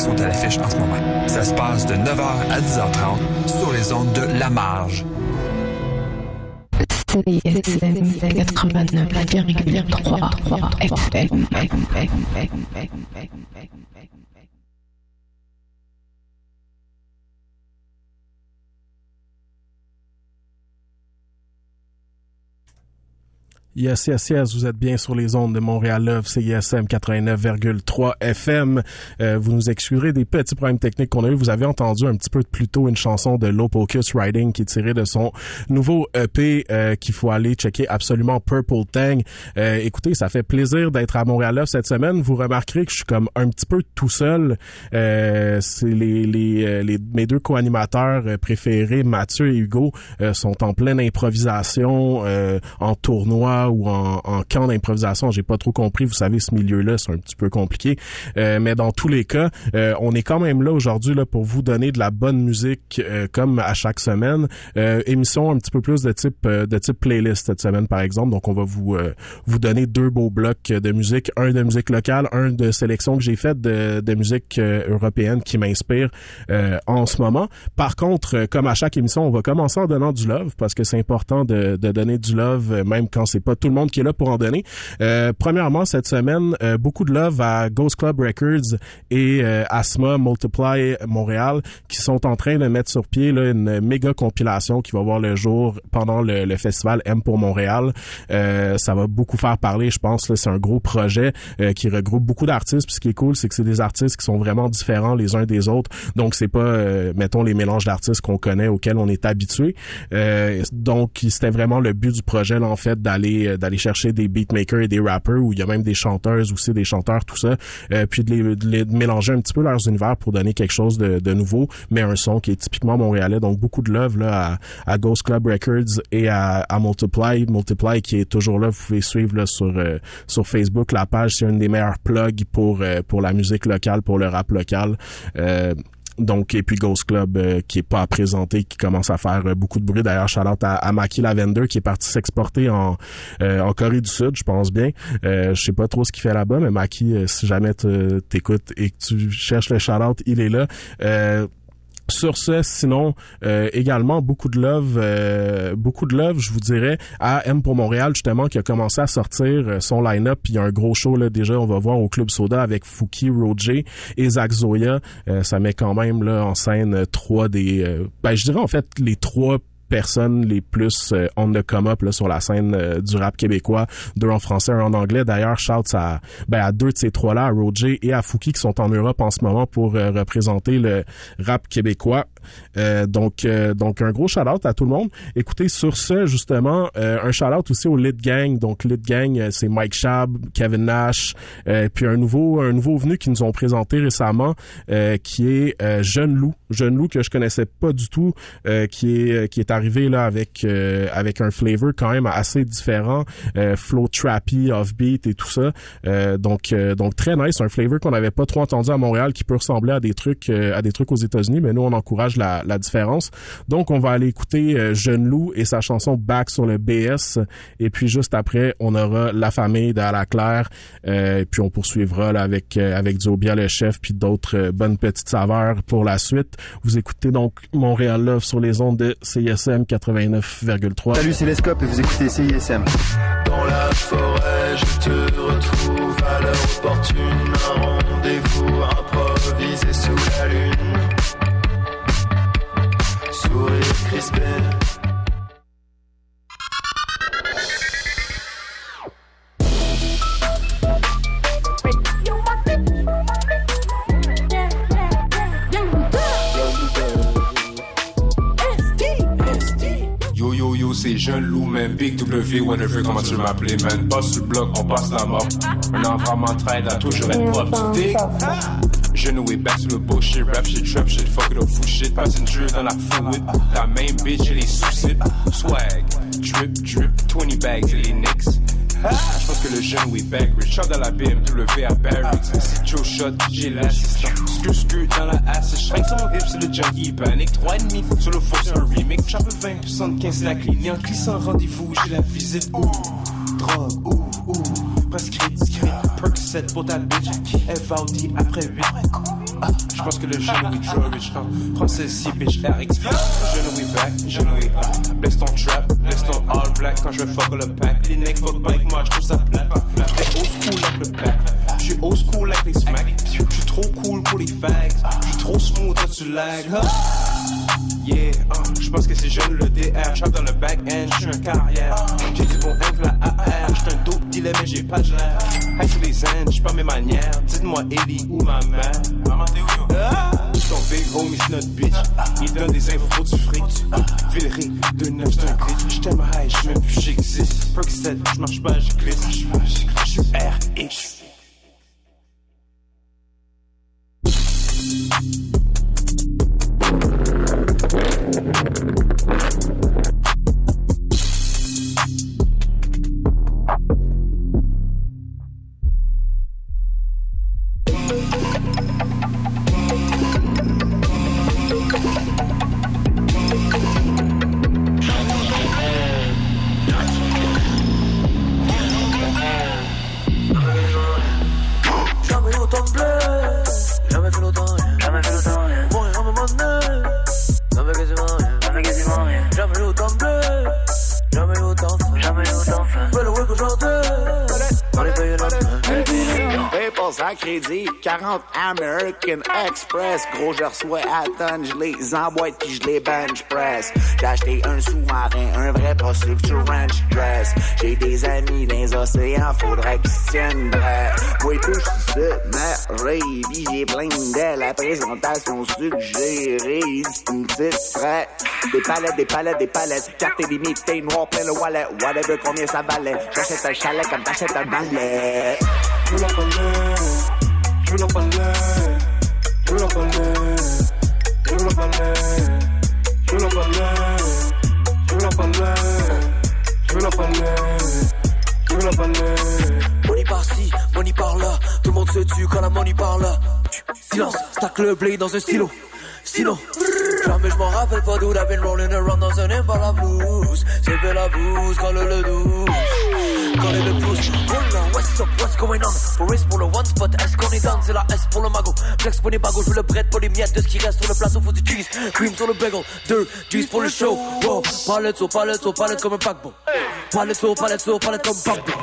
sont à l'affiche en ce moment. Ça se passe de 9h à 10h30 sur les ondes de La Marge. CISM 89,3 FM. Yes, yes, yes, vous êtes bien sur les ondes de Montréal Love, CISM 89,3 FM. Euh, vous nous excuserez des petits problèmes techniques qu'on a eu. Vous avez entendu un petit peu plus tôt une chanson de Low Pocus Riding qui est tirée de son nouveau EP euh, qu'il faut aller checker absolument Purple Tang. Euh, écoutez, ça fait plaisir d'être à Montréal Love cette semaine. Vous remarquerez que je suis comme un petit peu tout seul. Euh, c'est les, les, euh, les, mes deux co-animateurs euh, préférés, Mathieu et Hugo, sont en pleine improvisation, en tournoi ou en, en camp d'improvisation. J'ai pas trop compris. Vous savez, ce milieu-là, c'est un petit peu compliqué. Euh, mais dans tous les cas, euh, on est quand même là aujourd'hui là pour vous donner de la bonne musique euh, comme à chaque semaine. Euh, émission un petit peu plus de type euh, de type playlist cette semaine par exemple. Donc on va vous euh, vous donner deux beaux blocs de musique, un de musique locale, un de sélection que j'ai fait de, de musique européenne qui m'inspire en ce moment. Par contre, comme à chaque émission, on va commencer en donnant du love parce que c'est important de, de donner du love même quand c'est pas tout le monde qui est là pour en donner. Euh, premièrement, cette semaine, euh, beaucoup de love à Ghost Club Records et euh, Asthma Multiply Montréal qui sont en train de mettre sur pied là, une méga compilation qui va voir le jour pendant le, le festival M pour Montréal. Euh, ça va beaucoup faire parler, je pense. C'est un gros projet euh, qui regroupe beaucoup d'artistes. Ce qui est cool, c'est que c'est des artistes qui sont vraiment différents les uns des autres. Donc c'est pas, euh, mettons, les mélanges d'artistes qu'on connaît, auxquels on est habitué. Donc c'était vraiment le but du projet, là, en fait, d'aller euh, d'aller chercher des beatmakers et des rappers, où il y a même des chanteuses aussi, des chanteurs, tout ça, euh, puis de les, de les- mélanger un petit peu leurs univers pour donner quelque chose de, de nouveau, mais un son qui est typiquement montréalais. Donc beaucoup de love là à, à Ghost Club Records et à, à Multiply, Multiply qui est toujours là. Vous pouvez suivre là, sur euh, sur Facebook la page, c'est une des meilleures plugs pour euh, pour la musique locale, pour le rap local. Donc et puis Ghost Club euh, qui est pas à présenter qui commence à faire euh, beaucoup de bruit. D'ailleurs Charlotte à, à Maki Lavender qui est parti s'exporter en euh, en Corée du Sud je pense bien. Je sais pas trop ce qu'il fait là-bas mais Maki si jamais te- t'écoutes et que tu cherches le Charlotte il est là sur ce, sinon, euh, également beaucoup de love, euh, beaucoup de love, je vous dirais, à M pour Montréal justement qui a commencé à sortir euh, son line-up. Il y a un gros show là déjà, on va voir au Club Soda avec Fouki, Roger et Zach Zoya. Euh, ça met quand même là en scène euh, trois des, euh, ben je dirais en fait les trois personnes les plus euh, on the come up là, sur la scène euh, du rap québécois, deux en français, un en anglais. D'ailleurs, shout à, ben, à deux de ces trois-là, à Roger et à Fouki qui sont en Europe en ce moment pour euh, représenter le rap québécois. Euh, donc, euh, donc un gros shout-out à tout le monde. Écoutez, sur ce, justement, euh, un shout-out aussi au Lit Gang. Donc, Lit Gang, euh, c'est Mike Shab, Kevin Nash, euh, puis un nouveau, un nouveau venu qui nous ont présenté récemment, qui est Jeune Loup. Jeune Loup que je connaissais pas du tout, qui est qui est arrivé là avec avec un flavor quand même assez différent, flow trappy, offbeat et tout ça. Donc donc très nice, un flavor qu'on n'avait pas trop entendu à Montréal, qui peut ressembler à des trucs à des trucs aux États-Unis, mais nous on encourage la, la différence. Donc on va aller écouter euh, Jeune Loup et sa chanson Back sur le BS, et puis juste après on aura La Famille d'À la Claire, euh, et puis on poursuivra là, avec euh, avec du Obia le chef puis d'autres euh, bonnes petites saveurs pour la suite. Vous écoutez donc Montréal Love sur les ondes de CSM 89,3. Salut, c'est Lescope et vous écoutez CISM. Dans la forêt, je te retrouve à l'heure opportune. Un rendez-vous improvisé sous la lune. Yo yo yo, c'est jeune loup, man. Big W, whatever, comment tu m'appelais, man. Passe sur le bloc, on passe la mort. Un enfant m'entraide à propre. Tu dig? Genou et back sur le bullshit, rap shit, trap shit, fuck it up, fou shit. Passenger dans la fluid. La même bitch et les soucis. Swag, drip, drip, 20 bags et les nicks. Je pense que le jeune est back, rich shot dans la BMW à Barracks. C'est Joe Shot, j'ai l'assistant. Screw screw dans la ass, je sur mon hip, c'est le junkie panic. 3,5 sur le faux, c'est un remake. J'en veux 20, 75 c'est la cliente. Glissant rendez-vous, j'ai la visite. Ouh, drogue, ouh, ouh. Prescrit, discret, Percocet pour ta bitch. FAD après 8. Ah, Je pense que le genou est trop rich. Français si bitch RX. Genou est back, genou est back. Bless ton trap, bless ton all black. Quand je fuck le pack, les necks fuck pas avec moi, je trouve ça. J'suis old school avec le pack. J'suis old school avec les smacks. J'suis trop cool pour les fags. J'suis trop smooth, toi tu lag. Yeah, uh, je pense que c'est jeune le DR. J'rappe dans le back-end, j'suis un carrière. J'ai du bon ink, la AR. J'suis un dope dealer, mais j'ai pas de l'air. Sur les zen, j'parle mes manières. Dites-moi Ellie ou ma mère? Son big homie, c'est notre bitch. Il donne des infos du fric. Villery, 2-9, c'est un glitch. J't'aime high, j'suis même plus j'existe. Percocet, j'marche pas, j'glisse. Gros, je reçois à tonne, je les emboîte puis je les bench press. J'ai acheté un sous-marin, un vrai pas sur ranch dress. J'ai des amis dans les océans, faudrait qu'ils se tiennent. Moi, tout, je suis ma rave, j'ai plein la présentation suggérée. Une petite frette. Des palettes, des palettes, des palettes. Carte illimitée, noir, plein le wallet. Whatever, combien ça valait? J'achète un chalet comme t'achètes un balai. Je la palette, je la palette, je veux la palette, je veux la palette, je veux la palette, je veux la palette, je veux la palette. Money par-ci, money par-là, tout le monde se tue quand la money parle. Silence, stack le blé dans un stylo. Sinon, jamais je m'en rappelle pas d'où I've been rolling around dans un Impala blues. C'est fait la bouse, quand le le douce. Quand le le pouce, roll on, what's up, what's going on? For pour le one spot, est-ce qu'on est down? C'est la S pour le mago. Flex pour les bagos, je veux le bread pour les miettes de ce qui reste sur le plateau, faut du cheese. Cream sur le bagel, deux, juice pour le show. Wow, palette sur palette sur palette comme un paquebot. Palette sur palette sur palette comme paquebot.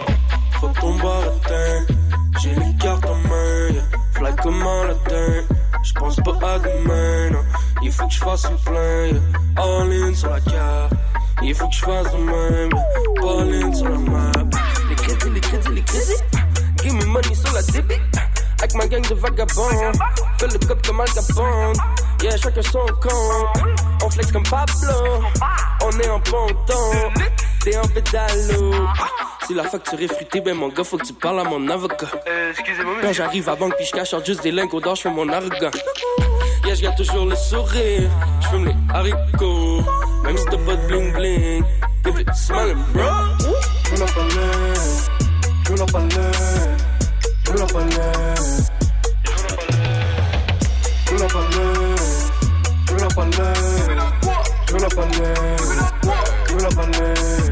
Faut ton baratin, j'ai les cartes en main, yeah. Fly comme un latin, j'pense pas à demain, non. Il faut que j'fasse le plein, yeah. All in sur la carte, il faut que j'fasse de même, yeah. All in sur la map. Les crédits, les crédits, give me money sur la débit. Avec ma gang de vagabonds, fais le cop comme Al Capone. Yeah, chacun son compte. On flex comme Pablo, on est en ponton. T'es en pédalo. Si la facture est fruitée, ben mon gars, faut que tu parles à mon avocat. Quand j'arrive à banque puis je cache juste des lingots d'or, je fais mon arrogant. Yeah, je garde toujours le sourire, je fume les haricots. Même si t'as pas de bling bling, t'es plus smiling, bro. La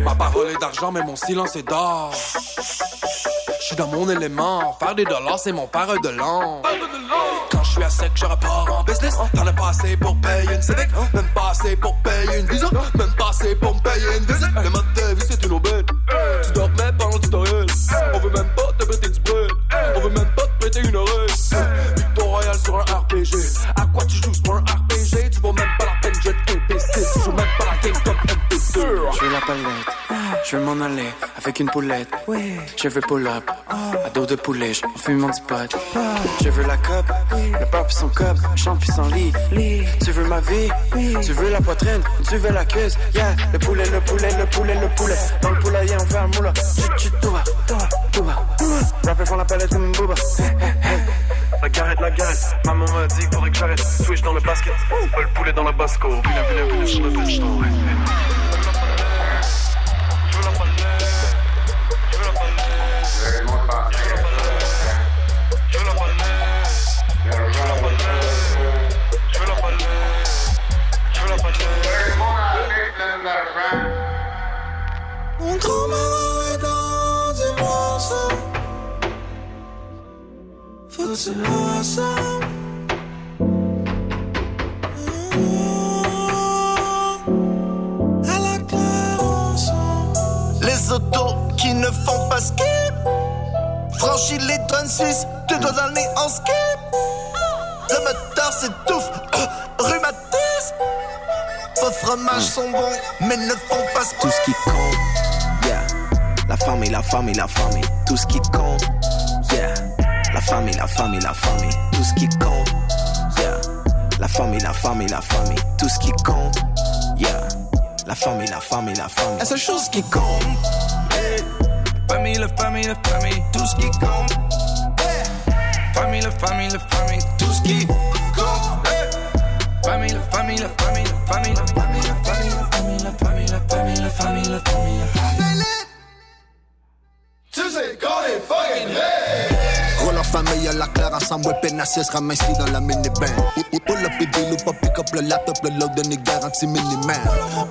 Ma parole est d'argent, mais mon silence est d'or. Je suis dans mon élément. Faire des dollars, c'est mon faire de l'an. Quand je suis à sec, je repars en business. T'en as pas assez pour payer une civic. Même pas assez pour payer une visa. Même pas assez pour me payer une visite. Le mode de vie, c'est une aubaine. On veut même pas te péter du bread. On veut même pas te péter une oreille. Victoire royale sur un RPG. À quoi tu joues sur un RPG? Tu vaux même pas la peine, je te imbécile. Tu joues même pas la game comme MP2. Je veux la palette, je veux m'en aller avec une poulette. Je veux pull-up, à dos de poulet, je fume mon pot. Je veux la coupe, le pop son cup, champ puis son lit. Tu veux ma vie, tu veux la poitrine, tu veux la cuisse? Yeah, le poulet, le poulet, le poulet, le poulet. Dans le poulailler, on fait un moula. Touba, touba, touba. Rapper font la palette comme une booba. La garette, la garette. Maman m'a dit qu'il faudrait que j'arrête. Switch dans le basket. Pas le poulet dans la basco. Vilain, vilain, vilain sur le vegeton. Mon grand-mère Les autos qui ne font pas skip. Franchis les 36, tu dois aller en skip. Le moteur s'étouffe, oh, rhumatisme. Vos fromages sont bons, mais ne font pas skip. Tout ce qui compte, yeah. La femme et la femme et la femme, tout ce qui compte famille, la famille, la famille. Tout ce qui compte, yeah. La famille, la famille, la famille. Tout ce qui compte, yeah. La famille, la famille, la famille. La seule chose qui compte, hey. Famille, la famille, la famille. Tout ce qui compte, hey. Famille, la famille, la famille. Tout ce qui compte, hey. Famille, la famille, la famille, la famille, la famille, la famille, la famille, la famille, la famille, la famille, la famille, la famille. Tu sais qu'on est fucking famille à la claire ensemble, ouais, pénacieux se ramasse dans la minivan. Pull up et deal pas pick up le laptop, le load n'est garanti minimal.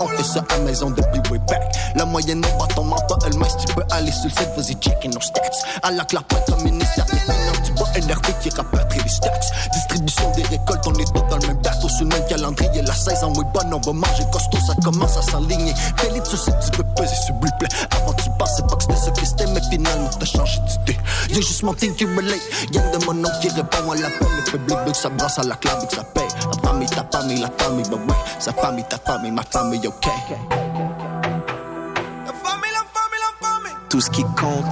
On fait ça à maison depuis way back. La moyenne au bâton menton, elle mince, tu peux aller sur le site, vas-y checker nos stats. À la pas comme ministère des finances, tu vois NRP qui rapporte les stats. Distribution des récoltes, on est tous dans le même bateau, sur le même calendrier. La saison est bonne, on va manger costaud, ça commence à s'aligner. Félix, tu sais, tu peux peser sur Blue Avant, tu pensais pas que ce que c'était, mais finalement, t'as changé d'idée. Y'a juste mon team qui relate. Y'en de mon nom qui répond à l'appel. Le public veut que ça brasse à la clave et que ça paye. La famille, ta famille, la famille, bah ouais. Sa famille, ta famille, ma famille, ok. La famille, la famille, la famille. Tout ce qui compte.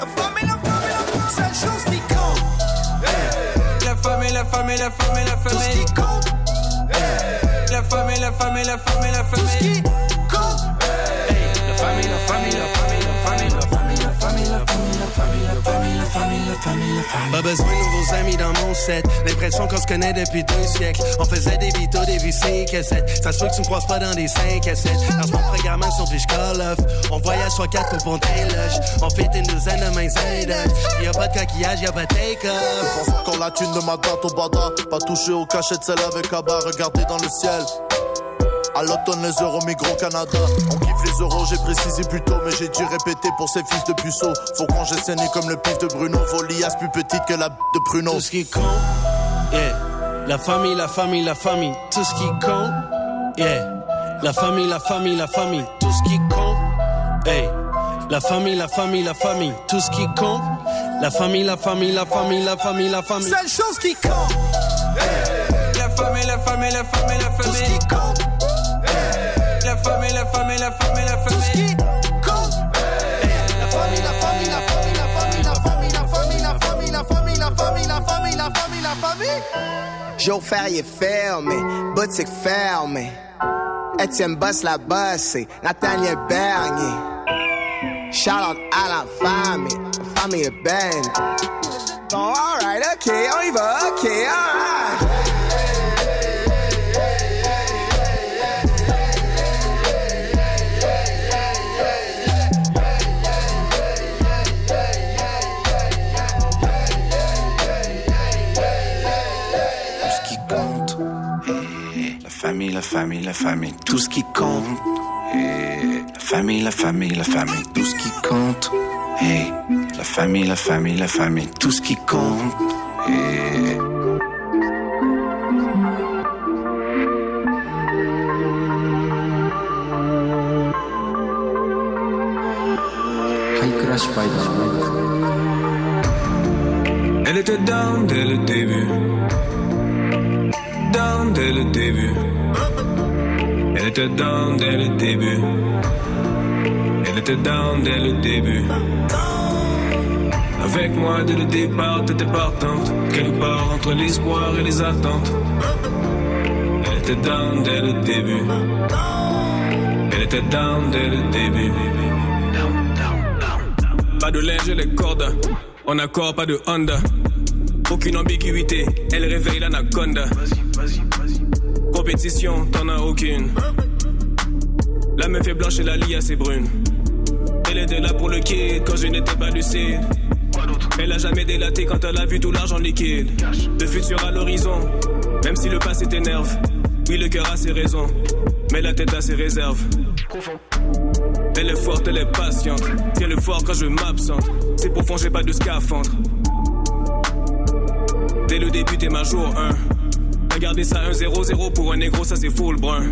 La famille, la famille, la famille. C'est chose qui compte. Hey. La famille, la famille, la famille, la famille. Tout ce qui compte. Hey. La famille, la famille, la famille, la famille. Tout ce qui compte. Hey. La famille, la famille, la famille, la famille, la famille, la famille, la famille, la famille, la famille, la famille, la famille. Pas besoin de nouveaux amis dans mon set. L'impression qu'on se connaît depuis deux siècles. On faisait des vitos, des VC cassettes. Ça se peut que tu me croises pas dans des 5 à 7. Dans ce programme sur Fish Call Off. On voyage soit 4 pour ponter loge. On fait une douzaine de mains Y Y'a pas de coquillage, y'a pas de take-off. Encore la thune de ma date au bada. Pas touché au cachet de celle avec Abba. Regardez dans le ciel. À l'automne, les euros migrent au Canada. On kiffe les euros, j'ai précisé plus tôt, mais j'ai dû répéter pour ces fils de puceaux. Faut qu'on saigné comme le pif de Bruno. Vos liasses plus petites que la b de Bruno. Tout ce qui compte, yeah. La famille, la famille, la famille. Tout ce qui compte, yeah. La famille, la famille, la famille. Tout ce qui compte, hey. La famille, la famille, la famille. Tout ce qui compte. La famille, la famille, la famille, la famille, la famille. Seule chose qui compte. Hey. La famille, la famille, la famille, la famille. Tout ce qui compte. Famille, la famille, la famille, la famille. La famille, la la famille, la famille, la famille, la famille, la famille, la famille, la famille, la famille, la famille, la famille. Fermé, boutique fermée. Etienne Boss la bossé, Nathaniel Bernier. Shout out à la famille, famille est. Bon, alright, ok, on y va, ok, alright. La famille, la famille, tout ce qui compte. Et la famille, la famille, la famille, tout ce qui compte. Et la famille, la famille, la famille, tout ce qui compte. Elle était down dès le début. Elle était down dès le début. Avec moi dès le départ, t'étais partante. Quelque part entre l'espoir et les attentes. Elle était down dès le début. Elle était down dès le début. Pas de linge et les cordes. En accord, pas de Honda. Aucune ambiguïté, elle réveille l'anaconda. Compétition, t'en as aucune. La meuf est blanche et la lie assez brune. Elle était là pour le kid quand je n'étais pas lucide. Elle a jamais délaté quand elle a vu tout l'argent liquide. Le futur à l'horizon, même si le passé t'énerve. Oui, le cœur a ses raisons, mais la tête a ses réserves. Elle est forte, elle est patiente. Tiens le fort quand je m'absente. C'est profond, j'ai pas de scaphandre. Dès le début, t'es ma jour 1. Regardez ça 1-0-0 pour un négro, ça c'est full brun.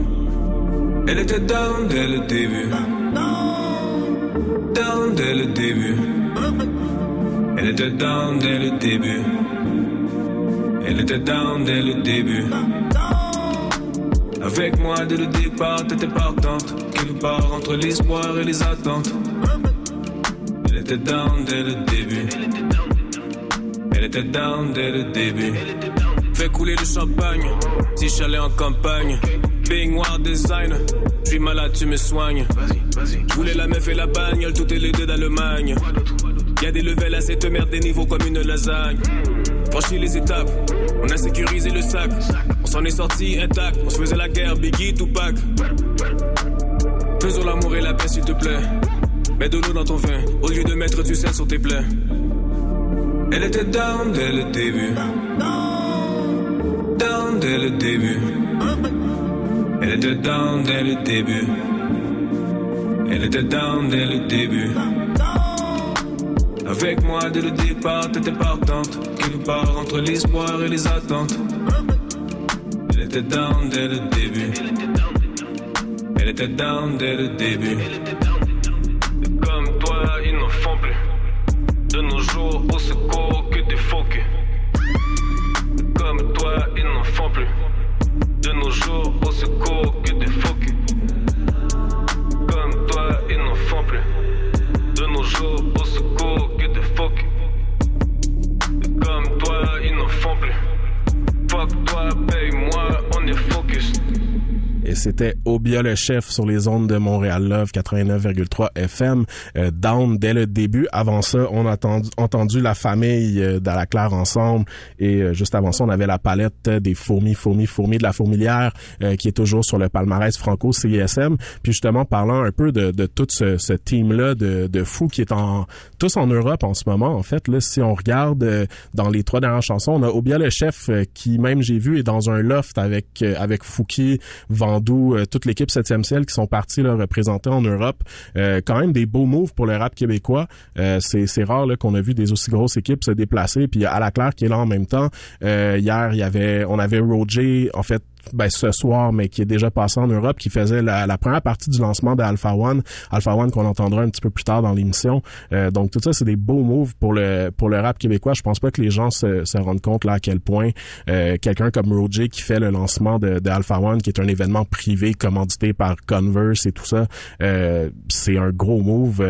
Elle était down dès le début. Down dès le début. Elle était down dès le début. Elle était down dès le début. Avec moi dès le départ, t'étais partante. Quelque part entre l'espoir et les attentes. Elle était down dès le début. Elle était down dès le début. Fais couler le champagne, si j'allais en campagne. Baignoire design, je suis malade, tu me soignes. Je voulais la meuf et la bagnole, tout est les deux d'Allemagne. Y'a des levels à cette merde, des niveaux comme une lasagne. Franchis les étapes, on a sécurisé le sac. On s'en est sorti intact, on se faisait la guerre, Biggie, Tupac. Faisons l'amour et la paix, s'il te plaît. Mets de l'eau dans ton vin, au lieu de mettre du sel sur tes plaies. Elle était down dès le début. Down dès le début. Elle était down dès le début. Elle était down dès le début. Avec moi dès le départ, t'étais partante. Quelque part entre l'espoir et les attentes. Elle était down dès le début. Elle était down dès le début. 7 Phobia le chef sur les ondes de Montréal Love 89,3 FM euh, down dès le début. Avant ça, on a entendu, entendu la famille euh, d'Alaclaire ensemble et euh, juste avant ça, on avait la palette des fourmis, fourmis, fourmis de la fourmilière euh, qui est toujours sur le palmarès franco CISM. Puis justement, parlant un peu de, de tout ce, ce team là de, de fous qui est en tous en Europe en ce moment. En fait, là, si on regarde euh, dans les trois dernières chansons, on a Obia le chef qui même j'ai vu est dans un loft avec avec Fouki, Vandou, toutes l'équipe 7e ciel qui sont partis là, représenter en Europe. Euh, quand même des beaux moves pour le rap québécois. Euh, c'est, rare qu'on a vu des aussi grosses équipes se déplacer. Puis à la claire qui est là en même temps. Euh, hier, il y avait, on avait Roger, en fait, ben, ce soir, mais qui est déjà passé en Europe, qui faisait la, la première partie du lancement de Alpha One. Alpha One qu'on entendra un petit peu plus tard dans l'émission. Euh, donc tout ça, c'est des beaux moves pour le pour le rap québécois. Je pense pas que les gens se, se rendent compte là à quel point euh, quelqu'un comme Roger qui fait le lancement de, de, Alpha One, qui est un événement privé commandité par Converse et tout ça, euh, c'est un gros move.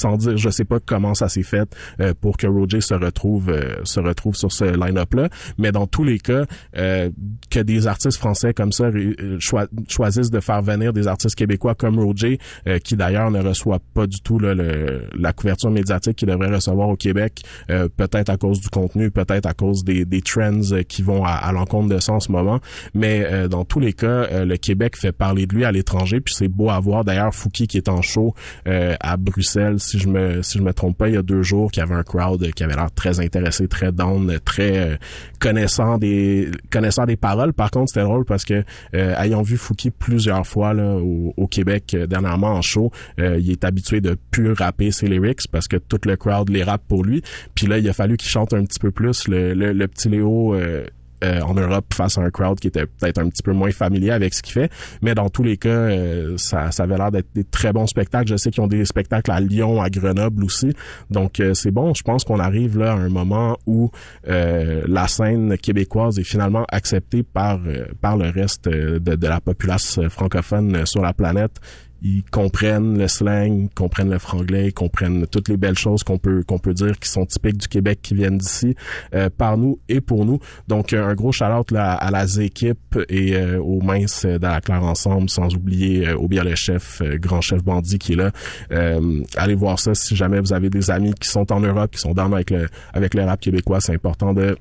Euh, sans dire, je sais pas comment ça s'est fait euh, pour que Roger se retrouve euh, se retrouve sur ce line-up là, mais dans tous les cas, euh, que des artistes français comme ça choi choisissent de faire venir des artistes québécois comme Roger, qui d'ailleurs ne reçoit pas du tout là, le, la couverture médiatique qu'il devrait recevoir au Québec, peut-être à cause du contenu, peut-être à cause des, des trends qui vont à, à l'encontre de ça en ce moment, mais dans tous les cas, le Québec fait parler de lui à l'étranger, puis c'est beau à voir. D'ailleurs, Fouki qui est en show à Bruxelles si je me si je me trompe pas, il y a deux jours, qu'il y avait un crowd qui avait l'air très intéressé, très down, très euh, connaissant des connaissant des paroles. Par contre, c'était drôle parce que euh, ayant vu Fouki plusieurs fois là au, au Québec euh, dernièrement en show, il est habitué de plus rapper ses lyrics parce que tout le crowd les rappe pour lui. Puis là, il a fallu qu'il chante un petit peu plus. Le, le, le petit Léo euh, en Europe face à un crowd qui était peut-être un petit peu moins familier avec ce qu'il fait. Mais dans tous les cas, euh, ça, ça avait l'air d'être des très bons spectacles. Je sais qu'ils ont des spectacles à Lyon, à Grenoble aussi. Donc euh, c'est bon. Je pense qu'on arrive là à un moment où la scène québécoise est finalement acceptée par par le reste de, de la populace francophone sur la planète ils comprennent le slang, comprennent le franglais, comprennent toutes les belles choses qu'on peut qu'on peut dire qui sont typiques du Québec, qui viennent d'ici, euh, par nous et pour nous. Donc un gros shout là à la Z-équipe et euh, aux minces la Claire ensemble, sans oublier euh, Obia le chef, euh, grand chef bandit qui est là. Euh, allez voir ça si jamais vous avez des amis qui sont en Europe, qui sont dans avec le avec le rap québécois, c'est important de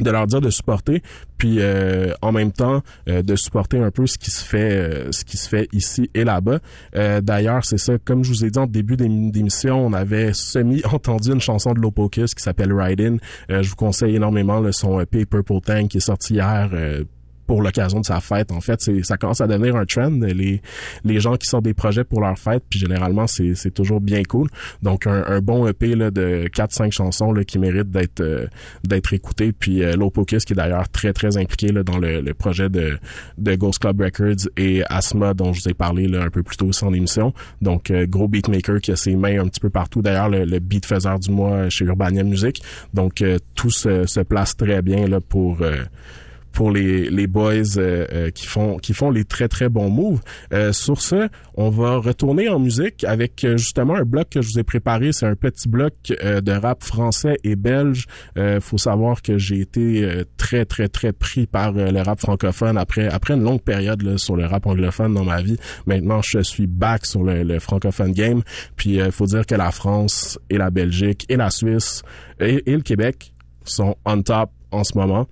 de leur dire de supporter puis euh, en même temps euh, de supporter un peu ce qui se fait euh, ce qui se fait ici et là-bas. D'ailleurs c'est ça comme je vous ai dit en début d'émission on avait semi entendu une chanson de Lopocus qui s'appelle Ride In. Je vous conseille énormément le son EP Purple Tank qui est sorti hier pour l'occasion de sa fête. En fait, ça commence à devenir un trend. Les les gens qui sortent des projets pour leur fête, puis généralement c'est toujours bien cool. Donc un, un bon EP là de 4-5 chansons là qui mérite d'être euh, d'être écouté. Puis euh, Lopocus qui est d'ailleurs très très impliqué là dans le, le projet de de Ghost Club Records et Asma dont je vous ai parlé là un peu plus tôt sans émission. Donc euh, gros beatmaker qui a ses mains un petit peu partout. D'ailleurs le, le beat faiseur du mois chez Urbania Music. Donc euh, tout se, se place très bien là pour euh, pour les, les boys euh, euh, qui font qui font les très très bons moves. Euh, sur ce, on va retourner en musique avec euh, justement un bloc que je vous ai préparé. C'est un petit bloc de rap français et belge. Faut savoir que j'ai été très très très pris par le rap francophone après après une longue période là, sur le rap anglophone dans ma vie. Maintenant, je suis back sur le, le francophone game. Puis il faut dire que la France et la Belgique et la Suisse et, et le Québec sont on top en ce moment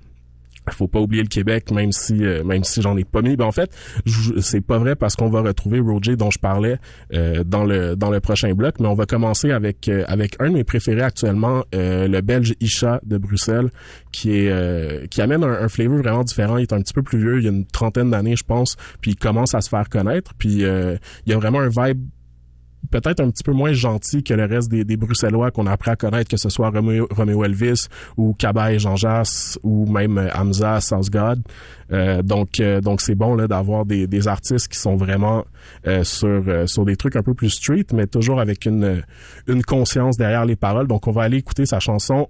faut pas oublier le Québec, même si euh, même si j'en ai pas mis. Ben en fait, c'est pas vrai parce qu'on va retrouver Roger dont je parlais euh, dans le dans le prochain bloc, mais on va commencer avec euh, avec un de mes préférés actuellement, euh, le Belge Isha de Bruxelles, qui est euh, qui amène un, un flavor vraiment différent. Il est un petit peu plus vieux, il y a une trentaine d'années, je pense, puis il commence à se faire connaître. Puis euh, il y a vraiment un vibe peut-être un petit peu moins gentil que le reste des, des Bruxellois qu'on a appris à connaître, que ce soit Romeo, Elvis ou Cabaye Jean Jass ou même euh, Hamza South God. Euh, donc euh, donc c'est bon là d'avoir des, des artistes qui sont vraiment euh, sur euh, sur des trucs un peu plus street, mais toujours avec une une conscience derrière les paroles. Donc on va aller écouter sa chanson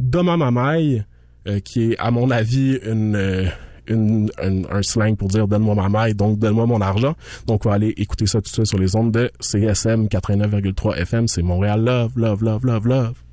Doma Mamaï, euh, qui est à mon avis une une, un, un slang pour dire donne-moi ma maille, donc donne-moi mon argent. Donc on va aller écouter ça tout de suite sur les ondes de CSM 89,3 FM. C'est Montréal Love, Love, Love, Love, Love.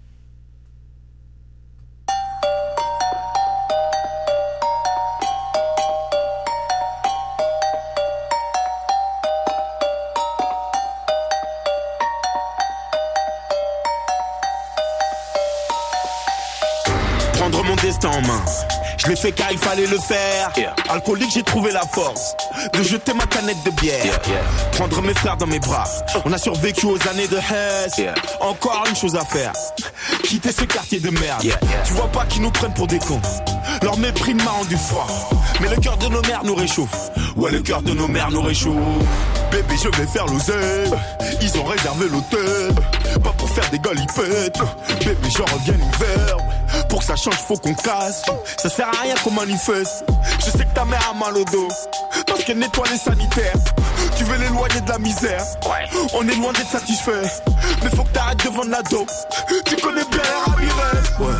Je l'ai fait car il fallait le faire. Alcoolique, j'ai trouvé la force de jeter ma canette de bière. Prendre mes frères dans mes bras. On a survécu aux années de Hess. Encore une chose à faire. Quitter ce quartier de merde. Tu vois pas qu'ils nous prennent pour des cons. Leur mépris m'a rendu froid. Mais le cœur de nos mères nous réchauffe. Ouais, le cœur de nos mères nous réchauffe. Bébé, je vais faire l'oseille. Ils ont réservé l'hôtel. Pas pour faire des galipettes. Bébé, j'en reviens l'hiver. Pour que ça change, faut qu'on casse. Ça sert à rien qu'on manifeste. Je sais que ta mère a mal au dos. Parce qu'elle nettoie les sanitaires. Tu veux l'éloigner de la misère. On est loin d'être satisfait. Mais faut que t'arrêtes de vendre la dope. Tu connais bien les ramirez. Ouais.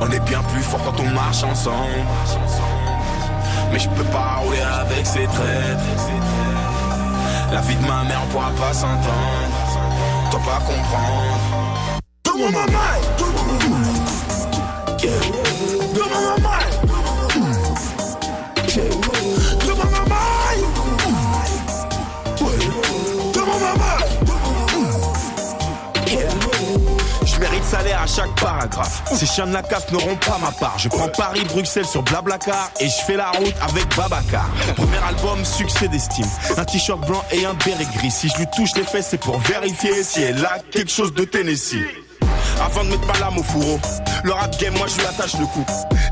On est bien plus fort quand on marche ensemble. Mais je peux pas rouler avec ces traîtres. La vie de ma mère, on pourra pas s'entendre. Toi pas comprendre. Je mérite salaire à chaque paragraphe. Ces chiens de la casse n'auront pas ma part. Je prends Paris-Bruxelles sur Blablacar et je fais la route avec Babacar. Premier album, succès d'estime. Un t-shirt blanc et un béret gris. Si je lui touche les fesses, c'est pour vérifier si elle a quelque chose de Tennessee. Avant de mettre ma lame au fourreau, le rap game, moi je lui attache le cou.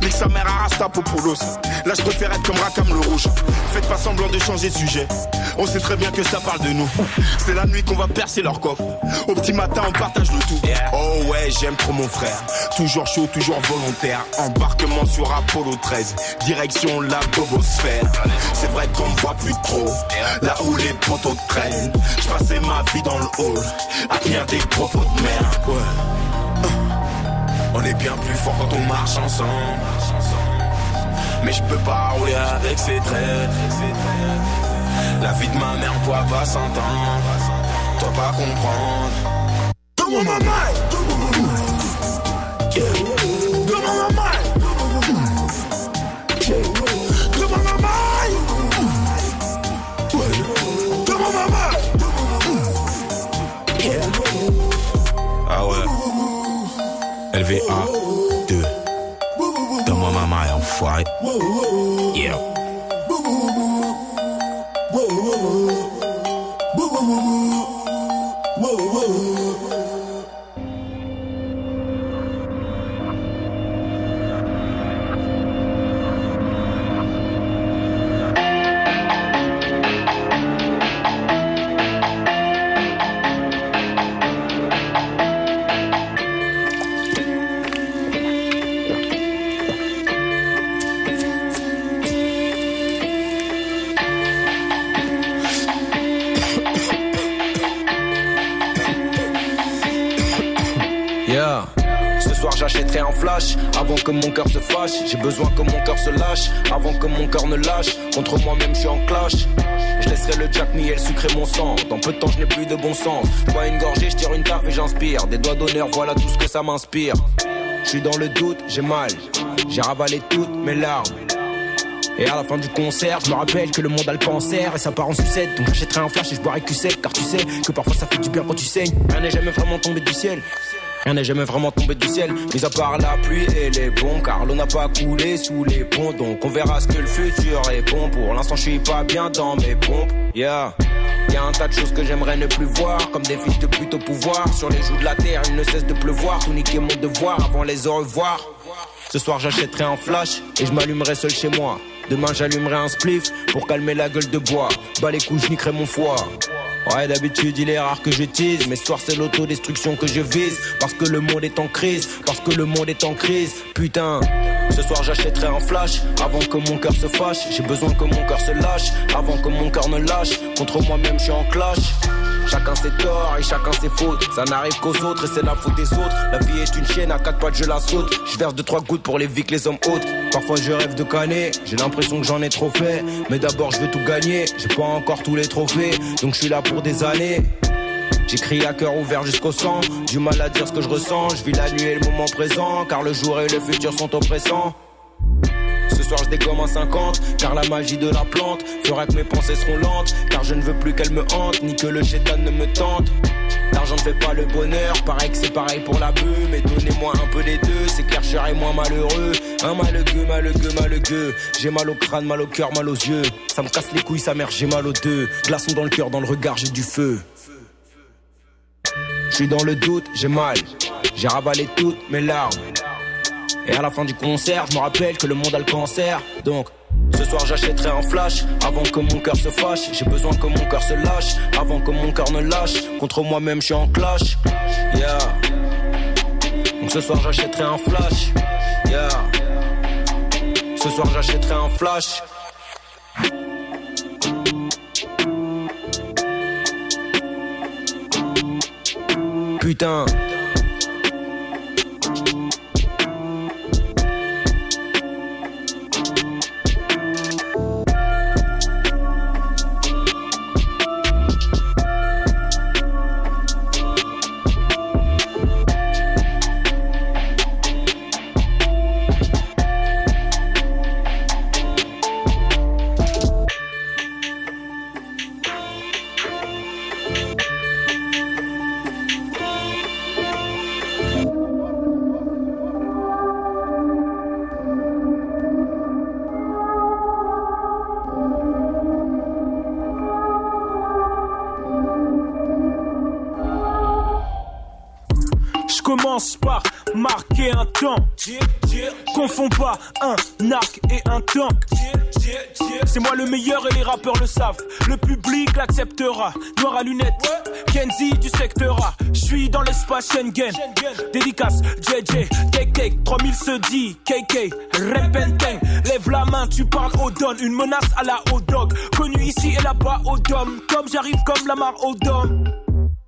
Nique sa mère à Rastapopoulos. Là je préfère être comme Rakam le rouge. Faites pas semblant de changer de sujet. On sait très bien que ça parle de nous. C'est la nuit qu'on va percer leur coffre. Au petit matin, on partage le tout. Oh ouais, j'aime trop mon frère. Toujours chaud, toujours volontaire. Embarquement sur Apollo 13. Direction la bobosphère. C'est vrai qu'on me voit plus trop. Là où les poteaux traînent. Je passais ma vie dans le hall. À tenir des propos de merde. On est bien plus fort quand on marche ensemble. Mais je peux pas rouler avec ces traîtres. La vie de ma mère, on pourra pas s'entendre. Toi pas comprendre. 1, 2. Donne-moi ma maille, enfoiré. Yeah. J'ai besoin que mon cœur se lâche avant que mon cœur ne lâche. Contre moi-même, je suis en clash. Je laisserai le Jack Miel sucrer mon sang. Dans peu de temps, je n'ai plus de bon sens. Je bois une gorgée, je tire une taf et j'inspire. Des doigts d'honneur, voilà tout ce que ça m'inspire. Je suis dans le doute, j'ai mal. J'ai ravalé toutes mes larmes. Et à la fin du concert, je me rappelle que le monde a le cancer et ça part en sucette. Donc j'achèterai un flash et je boirai que sec, car tu sais que parfois ça fait du bien quand tu saignes. Rien n'est jamais vraiment tombé du ciel. Rien n'est jamais vraiment tombé du ciel, mis à part la pluie et les bons, car l'eau n'a pas coulé sous les ponts, donc on verra ce que le futur bon. Pour l'instant, je suis pas bien dans mes pompes, yeah. Y a un tas de choses que j'aimerais ne plus voir, comme des fiches de plutôt pouvoir. Sur les joues de la terre, il ne cesse de pleuvoir, tout niquer mon devoir avant les au revoir. Ce soir, j'achèterai un flash et je m'allumerai seul chez moi. Demain, j'allumerai un spliff pour calmer la gueule de bois. Bas les coups, je mon foie. Ouais, d'habitude, il est rare que je tease, mais ce soir, c'est l'autodestruction que je vise. Parce que le monde est en crise, parce que le monde est en crise. Putain, ce soir, j'achèterai un flash avant que mon cœur se fâche. J'ai besoin que mon cœur se lâche avant que mon cœur ne lâche. Contre moi-même, je suis en clash. Chacun ses torts et chacun ses fautes. Ça n'arrive qu'aux autres et c'est la faute des autres. La vie est une chienne, à quatre pattes je la saute. Je verse deux trois gouttes pour les vies que les hommes hautes. Parfois je rêve de canner, j'ai l'impression que j'en ai trop fait. Mais d'abord je veux tout gagner, j'ai pas encore tous les trophées. Donc je suis là pour des années. J'écris à cœur ouvert jusqu'au sang. Du mal à dire ce que je ressens. Je vis la nuit et le moment présent. Car le jour et le futur sont oppressants. Soir je dégomme en 50 Car la magie de la plante fera que mes pensées seront lentes Car je ne veux plus qu'elle me hante Ni que le chétan ne me tente. L'argent ne fait pas le bonheur, pareil que c'est pareil pour la bœuf Mais donnez-moi un peu les deux, c'est clair je serai moins malheureux. Un malheureux, malheureux, malheureux J'ai mal au crâne, mal au cœur, mal aux yeux. Ça me casse les couilles, sa mère, j'ai mal aux deux. Glaçon dans le cœur, dans le regard, j'ai du feu. Je suis dans le doute, j'ai mal. J'ai ravalé toutes mes larmes et à la fin du concert, je me rappelle que le monde a le cancer. Donc, ce soir j'achèterai un flash avant que mon cœur se fâche. J'ai besoin que mon cœur se lâche avant que mon cœur ne lâche. Contre moi-même, je suis en clash. Yeah. Donc ce soir j'achèterai un flash. Yeah. Ce soir j'achèterai un flash. Putain. Confonds pas un arc et un tank. C'est moi le meilleur et les rappeurs le savent. Le public l'acceptera. Noir à lunettes, Kenzie du secteur A. Je suis dans l'espace Schengen. Dédicace, JJ, Take, 3000 se dit, KK, Repenteng. Lève la main, tu parles au don. Une menace à la hot dog. Connu ici et là-bas au dom. Comme j'arrive comme la mare au dom.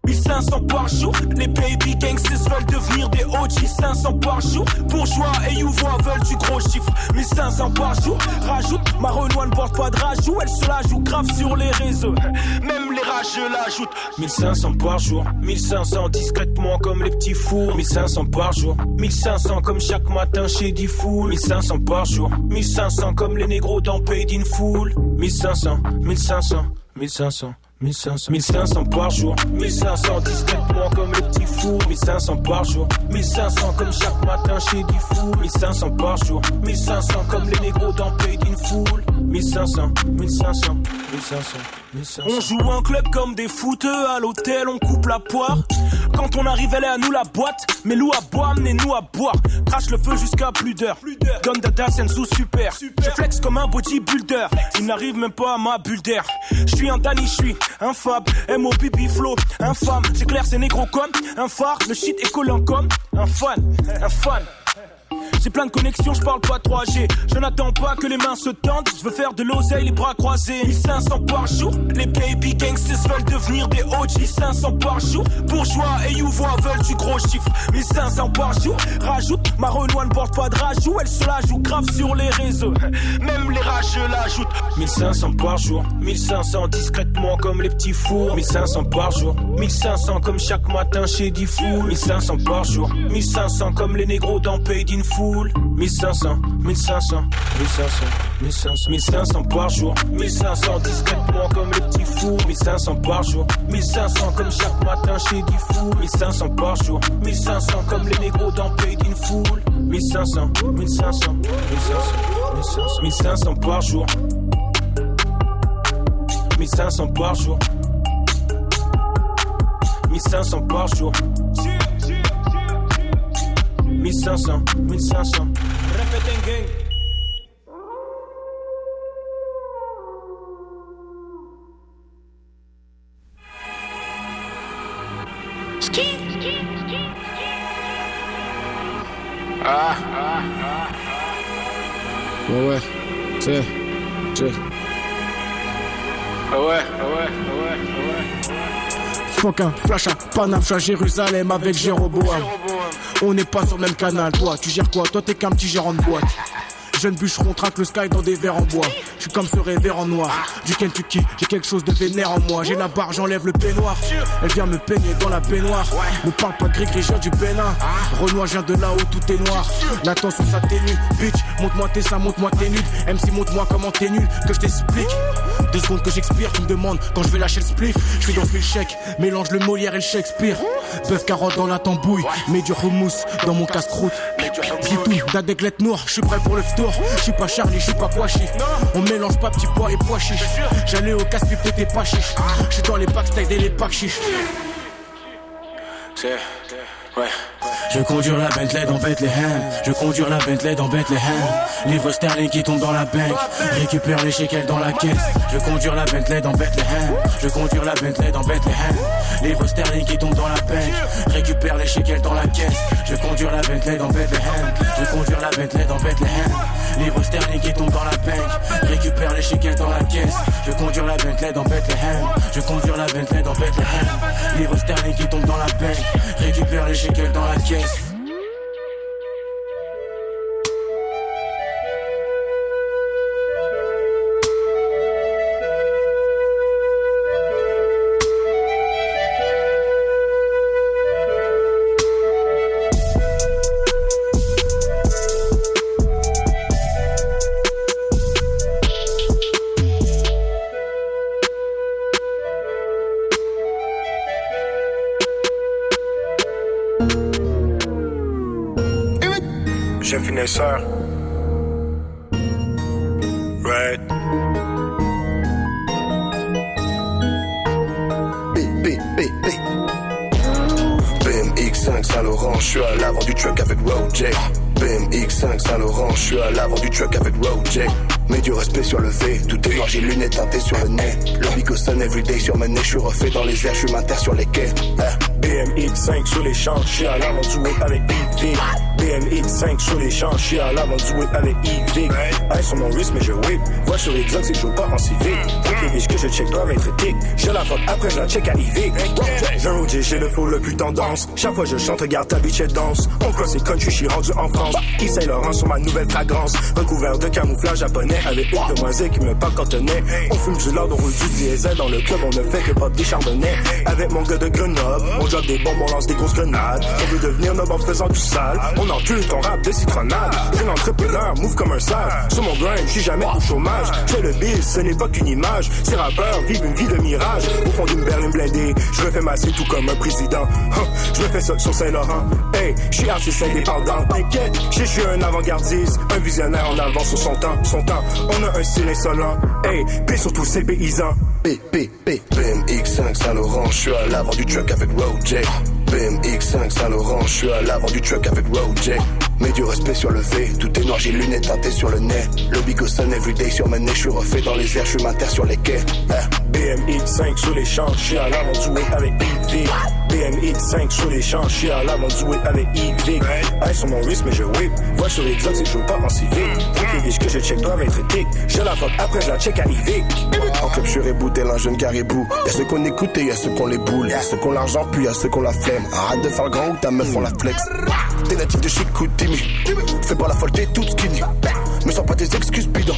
1500 par jour. Les baby gangsters veulent devenir des OG 500 par jour. Bourgeois et Youvois veulent du gros chiffre. 1500 par jour. Rajoute, ma Renoir ne porte pas de rajout. Elle se la joue grave sur les réseaux. Même les rageux l'ajoutent. 1500 par jour. 1500 discrètement comme les petits fours. 1500 par jour. 1500 comme chaque matin chez Diffoul. 1500 par jour. 1500 comme les négros dans Paid in Full. 1500, 1500, 1500. 1500, 1500 par jour, 1500 discrètement comme les petits fous, 1500 par jour, 1500 comme chaque matin chez du fou, 1500 par jour, 1500 comme les négros dans Paid in Full, 1500, 1500, 1500. On joue en club comme des footeux, à l'hôtel on coupe la poire. Quand on arrive, elle est à nous la boîte. Mais loup à boire, amenez-nous à boire. Crache le feu jusqu'à plus d'heure. Gun dada, sous super. Je flex comme un bodybuilder. Il n'arrive même pas à ma bulle d'air. Je suis un Danny, je suis un fab. M.O. pipi flow, infâme. J'éclaire ces négros comme un phare. Le shit est collant comme un fan, un fan. J'ai plein de connexions, je parle pas 3G. Je n'attends pas que les mains se tendent. Je veux faire de l'oseille, les bras croisés. 1500 par jour. Les baby gangsters veulent devenir des OG. 500 par jour. Bourgeois et Youvois veulent du gros chiffre. 1500 par jour. Rajoute, ma Renoir ne porte pas de rajout. Elle se la joue grave sur les réseaux. Même les rageux l'ajoutent. 1500 par jour. 1500 discrètement comme les petits fours. 1500 par jour. 1500 comme chaque matin chez Diffoul. 1500 par jour. 1500 comme les négros dans Paid in Full. 1500, 1500, 1500, 1500, 1500 par jour. 1500 discrètement comme les petits fous. 1500 par jour. 1500 comme chaque matin chez Diffoul. 1500 par jour. 1500 comme les négros dans Paid in Full. 1500, 1500, 1500, 1500, 1500 par jour. 1500 par jour. 1500 par jour. 1500, 1500. Répète un gang. Ski. Ah. Ouais, ouais. C'est. C'est. Ah ouais, ah ouais, Fuck un flash à Paname, je suis à Jérusalem avec Jéroboam. On n'est pas sur le même canal, toi, tu gères quoi? Toi, t'es qu'un petit gérant de boîte. Jeune bûcheron traque le sky dans des verres en bois. Je suis comme ce rêveur en noir. Du Kentucky, j'ai quelque chose de vénère en moi. J'ai la barre, j'enlève le peignoir. Elle vient me peigner dans la baignoire. Ne parle pas je viens du Bénin. Renoir, je viens de là-haut, tout est noir. La tension s'atténue. Bitch, monte-moi tes seins, monte-moi tes nudes. MC, monte-moi comment t'es nul, que je t'explique. Deux secondes que j'expire, tu me demandes quand je vais lâcher le spliff. Je suis dans le chèque, mélange le Molière et le Shakespeare. Bœuf carotte dans la tambouille, mets du houmous dans mon casse-croûte. C'est tout, noire, je suis prêt pour le tour. Je suis pas Charlie, je suis pas Kouachi. On mélange pas petits pois et pois chiches. J'allais au casse pipe t'es pas chiche. Je suis dans les backstage et les packs chiches. C'est. Je conduire la Bentley dans Bethlehem. Je conduire la Bentley dans Bethlehem. Livre sterling qui tombe dans la banque. Récupère les shekels dans la caisse. Je conduire la Bentley dans Bethlehem. Je conduire la Bentley dans Bethlehem. Livre sterling qui tombe dans la banque. Récupère les shekels dans la caisse. Je conduire la Bentley dans Bethlehem. Je conduire la Bentley dans Bethlehem. Livre sterling qui tombe dans la banque. Récupère les shekels dans la caisse. Je conduire la Bentley dans Bethlehem. Je conduire la Bentley dans Bethlehem. Livre sterling qui tombe dans la banque. Récupère shekels dans la caisse. Right. B, B, B, B. BMX5 Saint-Laurent, je suis à l'avant du truck avec Roger. BMX5 Saint-Laurent, je suis à l'avant du truck avec Roger. Mets du respect sur le V, tout est noir, j'ai lunettes teintées sur le nez. Le big son everyday sur mes nez, je suis refait dans les airs, je suis mater sur les quais. Hein. BMX5 sur les champs, je suis à l'avant du avec EV. BMX5 sur les champs, je suis à l'avant du whip avec EV. Hey, sur mon wrist, mais je whip. Vois sur les drugs, c'est chaud pas en les biches que je check doivent être tic. Je la fuck après, je la check à IV. Je OG, j'ai le flow le plus tendance. Chaque fois je chante, regarde ta bitch, elle danse. On croit c'est country, je suis rendu en France. Yves Saint Laurent sur ma nouvelle fragrance. Recouvert de camouflage japonais avec une demoiselle qui me parle cantonais. On fume du lard, on roule du diesel. Dans le club, on ne fait que pas des chardonnays. Avec mon gars de Grenoble, on drop des bombes, on lance des grosses grenades. On veut devenir noble en faisant du sale. On encule ton rap de citronnade. Jeune entrepreneur, move comme un sage. Sur mon grind, je suis jamais au chômage. Je le bill, ce n'est pas qu'une image. Ces rappeurs vivent une vie de mirage. Au fond d'une berline blindée, je me fais masser tout comme un président. Je me fais ça sur Saint-Laurent. Hey, je suis artiste indépendant. T'inquiète, je suis un avant-gardiste. Un visionnaire en avance sur son temps. Son temps, on a un style insolent. Hey, paix sur tous ces paysans. B, B, B. BMX5 Saint-Laurent, je suis à l'avant du truck avec Roger. BMX5 Saint-Laurent, je suis à l'avant du truck avec Roger. Mets du respect sur le V, tout est noir, j'ai lunettes teintées sur le nez. Le big son everyday sur mes nez, je suis refait dans les airs, je suis mater sur les quais. Hein? BMX5 sur les champs, je suis à l'avant whip avec EV. BMX 5 sur les champs, je suis à l'avant whip avec Yvick. Hey, sur mon wrist, mais je whip. Vois sur les drugs et je pas en civil. Toutes les biches que je check doivent être tic? Je la fuck après, je la check à Yvick. En club, je suis rebooté, un jeune caribou. Y'a ceux qu'on écoute et y'a ceux qu'on les boule. Y'a ceux qu'on l'argent, puis y'a ceux qu'on la flemme. Arrête de faire le grand ou ta meuf on la flex. T'es natif de shit, Fais pas la folle, t'es toute skinny. Me sors pas tes excuses bidon.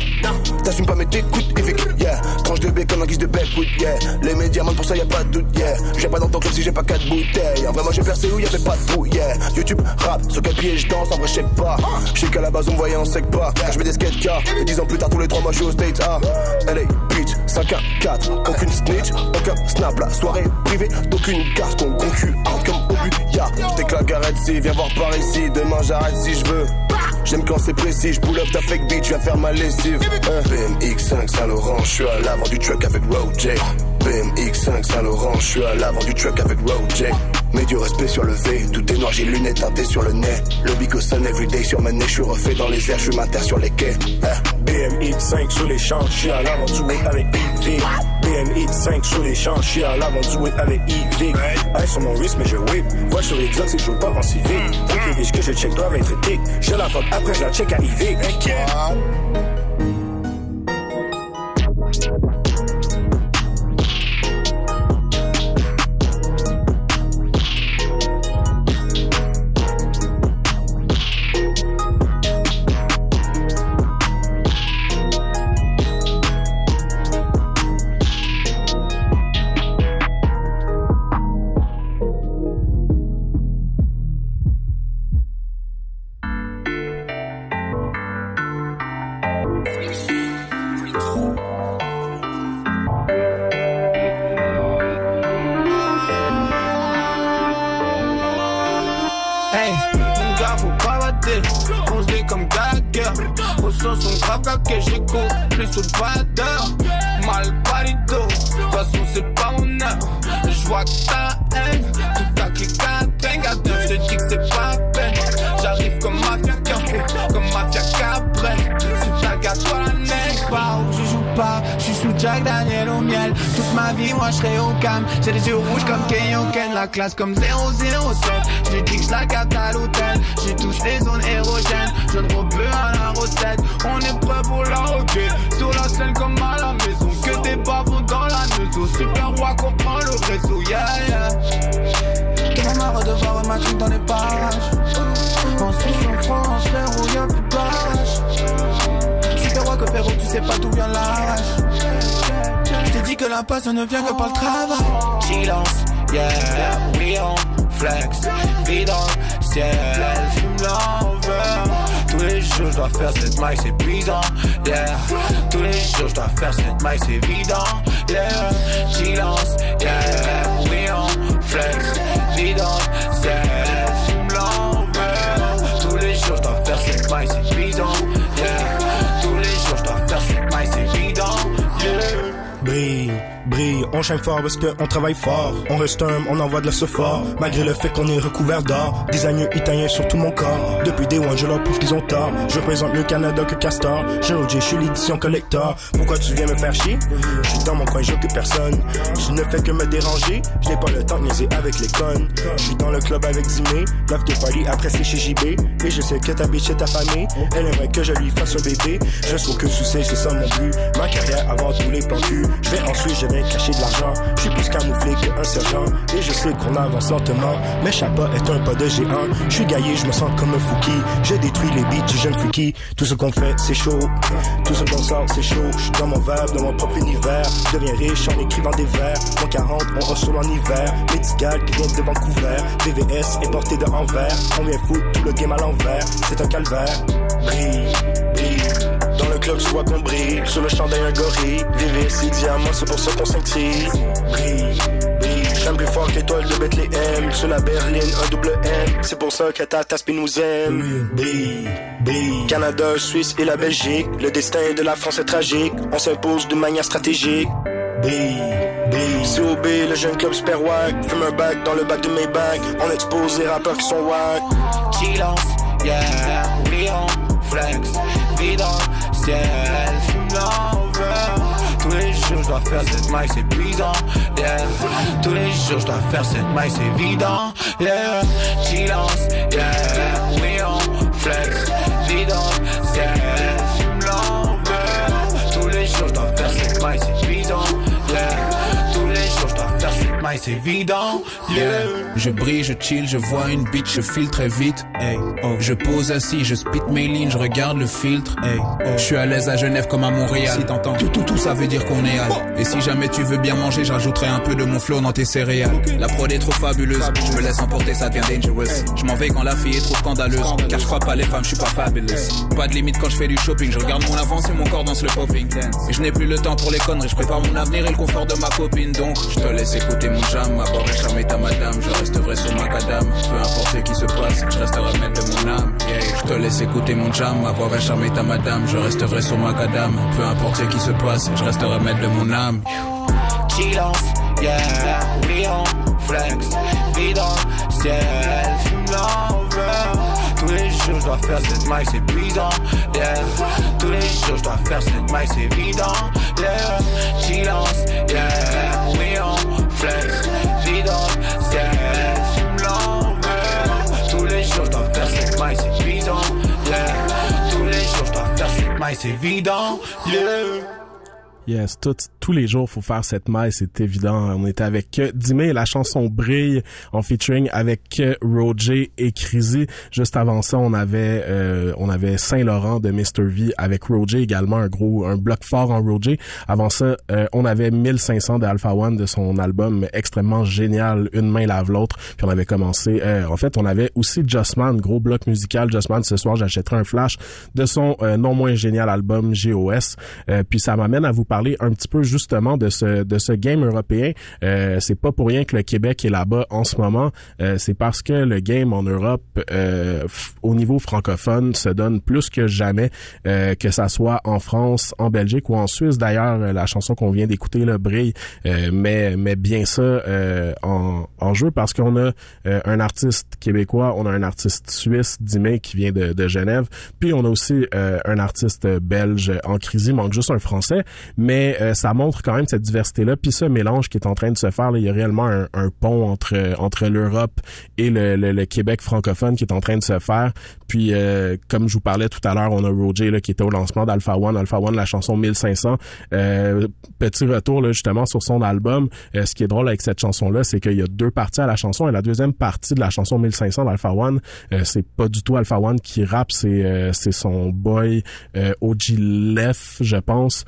T'assumes pas mais t'écoutes Evic, yeah. Tranche de bacon en guise de backwood, yeah. Les médias pour ça, y'a pas de doute, yeah. J'ai pas dans ton si j'ai pas quatre bouteilles. En vrai, moi j'ai percé où y'avait pas de trou, yeah. YouTube, rap, sur quel pied je danse, en vrai, je sais pas. Je qu'à la base on me voyait en sec pas. Je mets des skate car, et dix ans plus tard, tous les trois mois je suis au States, ah. LA, bitch, 5 à 4. Aucune snitch, aucun snap, la soirée privée d'aucune casse qu'on concu, Viens voir par ici. Demain j'arrête si je veux. J'aime quand c'est précis, je pull up ta fake bitch, viens faire ma lessive. Euh. BMX 5 Saint Laurent, je suis à l'avant du truck avec Road BMX 5 Saint Laurent, je suis à l'avant du truck avec Road Mets du respect sur le V, tout est noir, j'ai lunettes teintées sur le nez. Le big son everyday sur ma nez, je suis refait dans les airs, je m'inter sur les quais. BMX 5 sur les champs, je suis à whip avec Yvick. BMX 5 sur les champs, je suis à whip avec Yvick. Hey, sur mon wrist, mais je whip. Vois sur les drugs et je pas en civil. Toutes les biches que je check doivent être tic. Je la fuck après, je la check à Comme 007. J'ai dit que la capte à l'hôtel. J'ai tous les zones érogènes. Je ne bleu à la recette. On est prêt pour la roquette. Sur la scène comme à la maison. Que des bavons dans la maison. Super roi comprend le réseau. Yeah, yeah. Marre de voir ma clique dans les parages. En Suisse, en France, frérot, y'a plus de plage. Super roi que frérot, tu sais pas d'où vient. Je t'ai dit que la passion ne vient que par le travail. Silence, yeah, we on flex. Vie dans ciel, fume l'envers. Tous les jours, je dois faire cette maille, c'est épuisant, yeah. Tous les jours, je dois faire cette maille, c'est évident, yeah. Silence, yeah, we on flex. Vie dans le ciel, fume l'envers. Tous les jours, je dois faire cette maille, c'est On chaîne fort parce qu'on travaille fort. On reste humble, on envoie de la fort. Malgré le fait qu'on est recouvert d'or. Des agneaux italiens sur tout mon corps. Depuis des one, je leur prouve qu'ils ont tort. Je représente le Canada que Castor. J'ai je suis l'édition collector. Pourquoi tu viens me faire chier? Je suis dans mon coin, j'occupe personne. Je ne fais que me déranger. Je n'ai pas le temps de niaiser avec les connes. Je suis dans le club avec Zimé. Love de party, après c'est chez JB. Et je sais que ta bitch est ta famille. Elle aimerait que je lui fasse un bébé. Je sais que succès, c'est ça mon but. Ma carrière avant tous les plans. Je vais ensuite, je vais cacher de l'argent. Je suis plus camouflé qu'un sergent. Et je sais qu'on avance lentement. Mais Chapa est un pas de géant. Je suis gaillé, je me sens comme un fouki. Je détruis les beats du jeune freaky. Tout ce qu'on fait, c'est chaud. Tout ce qu'on sort, c'est chaud. Je suis dans mon verbe, dans mon propre univers. Je deviens riche en écrivant des vers. Mon 40, on hustle en hiver. Médical qui vient de Vancouver. VVS importé de Anvers. On vient foutre tout le game à l'envers. C'est un calvaire. Brille, le club, vois qu'on brille. Sur le chandail, un gorille. VVS, diamant, c'est pour ça qu'on scintille. Brille, brille. J'aime plus fort qu'étoile de Bethléem. Sur la berline, un double M. C'est pour ça que ta tasse nous aime. Brille, brille. Canada, Suisse et la Belgique. Le destin de la France est tragique. On s'impose de manière stratégique. Brille. COB, le jeune club super wack. Fume un bac dans le bac de mes bacs. On expose les rappeurs qui sont wack. Silence, yeah, we on flex. Tous les jours, je dois faire cette maille, c'est épuisant. Yeah. Tous les jours, je dois faire cette maille, c'est évident. Yeah. Silence, yeah. On flex, c'est évident. Yeah. Je brille, je chill, je vois une bitch, je file très vite. Hey, oh. Je pose assis, je spit mes lignes, je regarde le filtre. Hey, oh. Je suis à l'aise à Genève comme à Montréal. Si t'entends tout, tout, tout, ça veut dire qu'on est à. Et si jamais tu veux bien manger, je rajouterai un peu de mon flow dans tes céréales. La prod est trop fabuleuse, je me laisse emporter, ça devient dangerous. Je m'en vais quand la fille est trop scandaleuse. Car je crois pas les femmes, je suis pas fabulous. Pas de limite quand je fais du shopping, je regarde mon avance et mon corps danse le popping. Et je n'ai plus le temps pour les conneries, je prépare mon avenir et le confort de ma copine. Donc, je te laisse écouter mon jam, avoir et charmer ta madame. Je resterai sur ma cadame, peu importe ce qui se passe, je resterai maître de mon âme. Yeah. Je te laisse écouter mon jam, avoir et charmer ta madame. Je resterai sur ma cadame, peu importe ce qui se passe, je resterai maître de mon âme. Silence, yeah, we on flex, vidant, ciel, fume. Tous les jours, je dois faire cette maille, c'est épuisant, yeah. Tous les jours, je dois faire cette maille, c'est évident, yeah. Silence, yeah, flex, fume l'envers. Tous les jours, je faire c'est épuisant, yeah. Tous les jours, je faire c'est évident, yeah. Yes, tout, tous les jours, faut faire cette maille, c'est évident. On était avec euh, Dimé, la chanson Brille, en featuring avec euh, Roger et Crazy. Juste avant ça, on avait euh, on avait Saint-Laurent de Mr. V avec Roger également, un gros un bloc fort en Roger. Avant ça, euh, on avait 1500 de Alpha One de son album extrêmement génial, Une main lave l'autre. Puis on avait commencé, euh, en fait, on avait aussi Justman, gros bloc musical. Justman, ce soir, j'achèterai un flash de son euh, non moins génial album GOS. puis ça m'amène à vous parler un petit peu justement de ce de ce game européen. Euh, c'est pas pour rien que le Québec est là-bas en ce moment. Euh, c'est parce que le game en Europe, euh, au niveau francophone, se donne plus que jamais, euh, que ça soit en France, en Belgique ou en Suisse. D'ailleurs, la chanson qu'on vient d'écouter, le brille, euh, met, met bien ça euh, en, en jeu parce qu'on a un artiste québécois, on a un artiste suisse, Dimé, qui vient de, de Genève, puis on a aussi un artiste belge en crise, il manque juste un français, mais euh, ça montre quand même cette diversité-là. Puis ce mélange qui est en train de se faire, là, il y a réellement un, un pont entre entre l'Europe et le, le, le, Québec francophone qui est en train de se faire. Puis euh, comme je vous parlais tout à l'heure, on a Roger là, qui était au lancement d'Alpha One, Alpha One, la chanson 1500. Euh, petit retour là, justement sur son album. Euh, ce qui est drôle avec cette chanson-là, c'est qu'il y a deux parties à la chanson et la deuxième partie de la chanson 1500 d'Alpha One, euh, c'est pas du tout Alpha One qui rappe, c'est euh, c'est son boy OG Lef, je pense.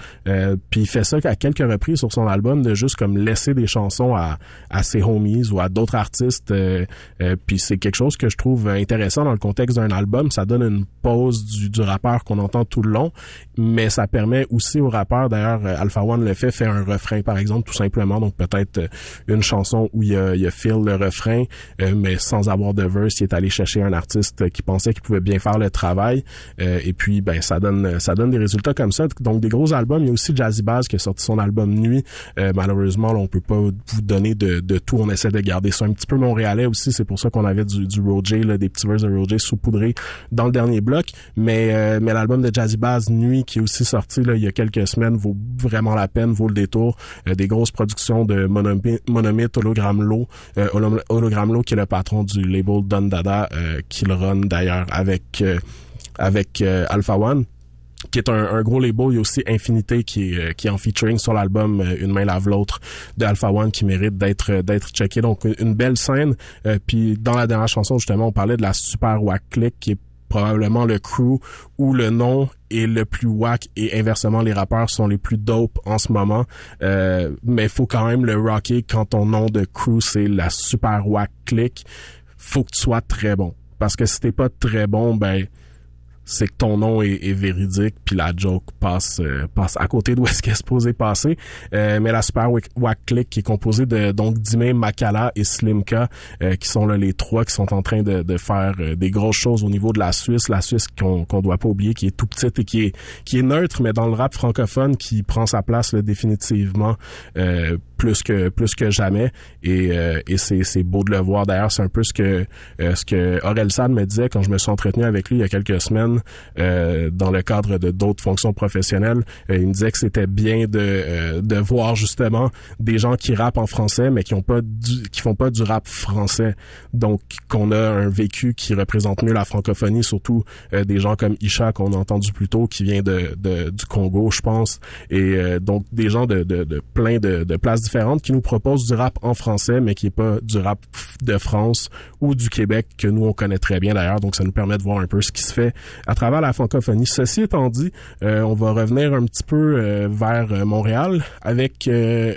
Puis il fait ça à quelques reprises sur son album de juste comme laisser des chansons à, ses homies ou à d'autres artistes. Euh, euh, puis c'est quelque chose que je trouve intéressant dans le contexte d'un album. Ça donne une pause du, du rappeur qu'on entend tout le long, mais ça permet aussi au rappeur, d'ailleurs Alpha One le fait, fait un refrain par exemple tout simplement. Donc peut-être une chanson où il y a, il y a Phil le refrain, euh, mais sans avoir de verse, il est allé chercher un artiste qui pensait qu'il pouvait bien faire le travail. Euh, et puis ben ça donne ça donne des résultats comme ça. Donc des gros albums. Il y a aussi Jazzy Bass qui a sorti son album Nuit. Euh, malheureusement, là, on peut pas vous donner de, de, tout. On essaie de garder ça un petit peu montréalais aussi. C'est pour ça qu'on avait du, du Roger, là, des petits verses de Roger saupoudrés dans le dernier bloc. Mais, euh, mais l'album de Jazzy Bass Nuit, qui est aussi sorti il y a quelques semaines, vaut vraiment la peine, vaut le détour. Euh, des grosses productions de Monomyth, Low, euh, Hologram Low qui est le patron du label Don Dada, euh, qui le run d'ailleurs avec, avec Alpha One qui est un, gros label. Il y a aussi Infinité qui est, qui en featuring sur l'album Une main lave l'autre de Alpha One qui mérite d'être d'être checké. Donc une belle scène. Puis dans la dernière chanson justement, on parlait de la Super Wack Click qui est probablement le crew où le nom est le plus wack et inversement les rappeurs sont les plus dope en ce moment. Euh, mais faut quand même le rocker quand ton nom de crew c'est la Super Wack Click. Faut que tu sois très bon. Parce que si t'es pas très bon, ben c'est que ton nom est, est, véridique puis la joke passe euh, passe à côté d'où est-ce qu'elle est supposée passer. Euh, mais la super wack click qui est composée de donc Dime, Makala et Slimka euh, qui sont là les trois qui sont en train de, de faire euh, des grosses choses au niveau de la Suisse. La Suisse qu'on qu'on doit pas oublier qui est tout petite et qui est qui est neutre mais dans le rap francophone qui prend sa place là, définitivement plus que plus que jamais. Et, et c'est beau de le voir. D'ailleurs c'est un peu ce que ce que Aurel San me disait quand je me suis entretenu avec lui il y a quelques semaines dans le cadre de d'autres fonctions professionnelles. Il me disait que c'était bien de de voir justement des gens qui rappent en français mais qui ont pas du, qui font pas du rap français. Donc qu'on a un vécu qui représente mieux la francophonie surtout des gens comme Isha qu'on a entendu plus tôt qui vient de, de du Congo je pense. Et donc des gens de, de, de plein de, de places qui nous proposent du rap en français, mais qui est pas du rap de France ou du Québec que nous on connaît très bien d'ailleurs. Donc ça nous permet de voir un peu ce qui se fait à travers la francophonie. Ceci étant dit, euh, on va revenir un petit peu euh, vers euh, Montréal avec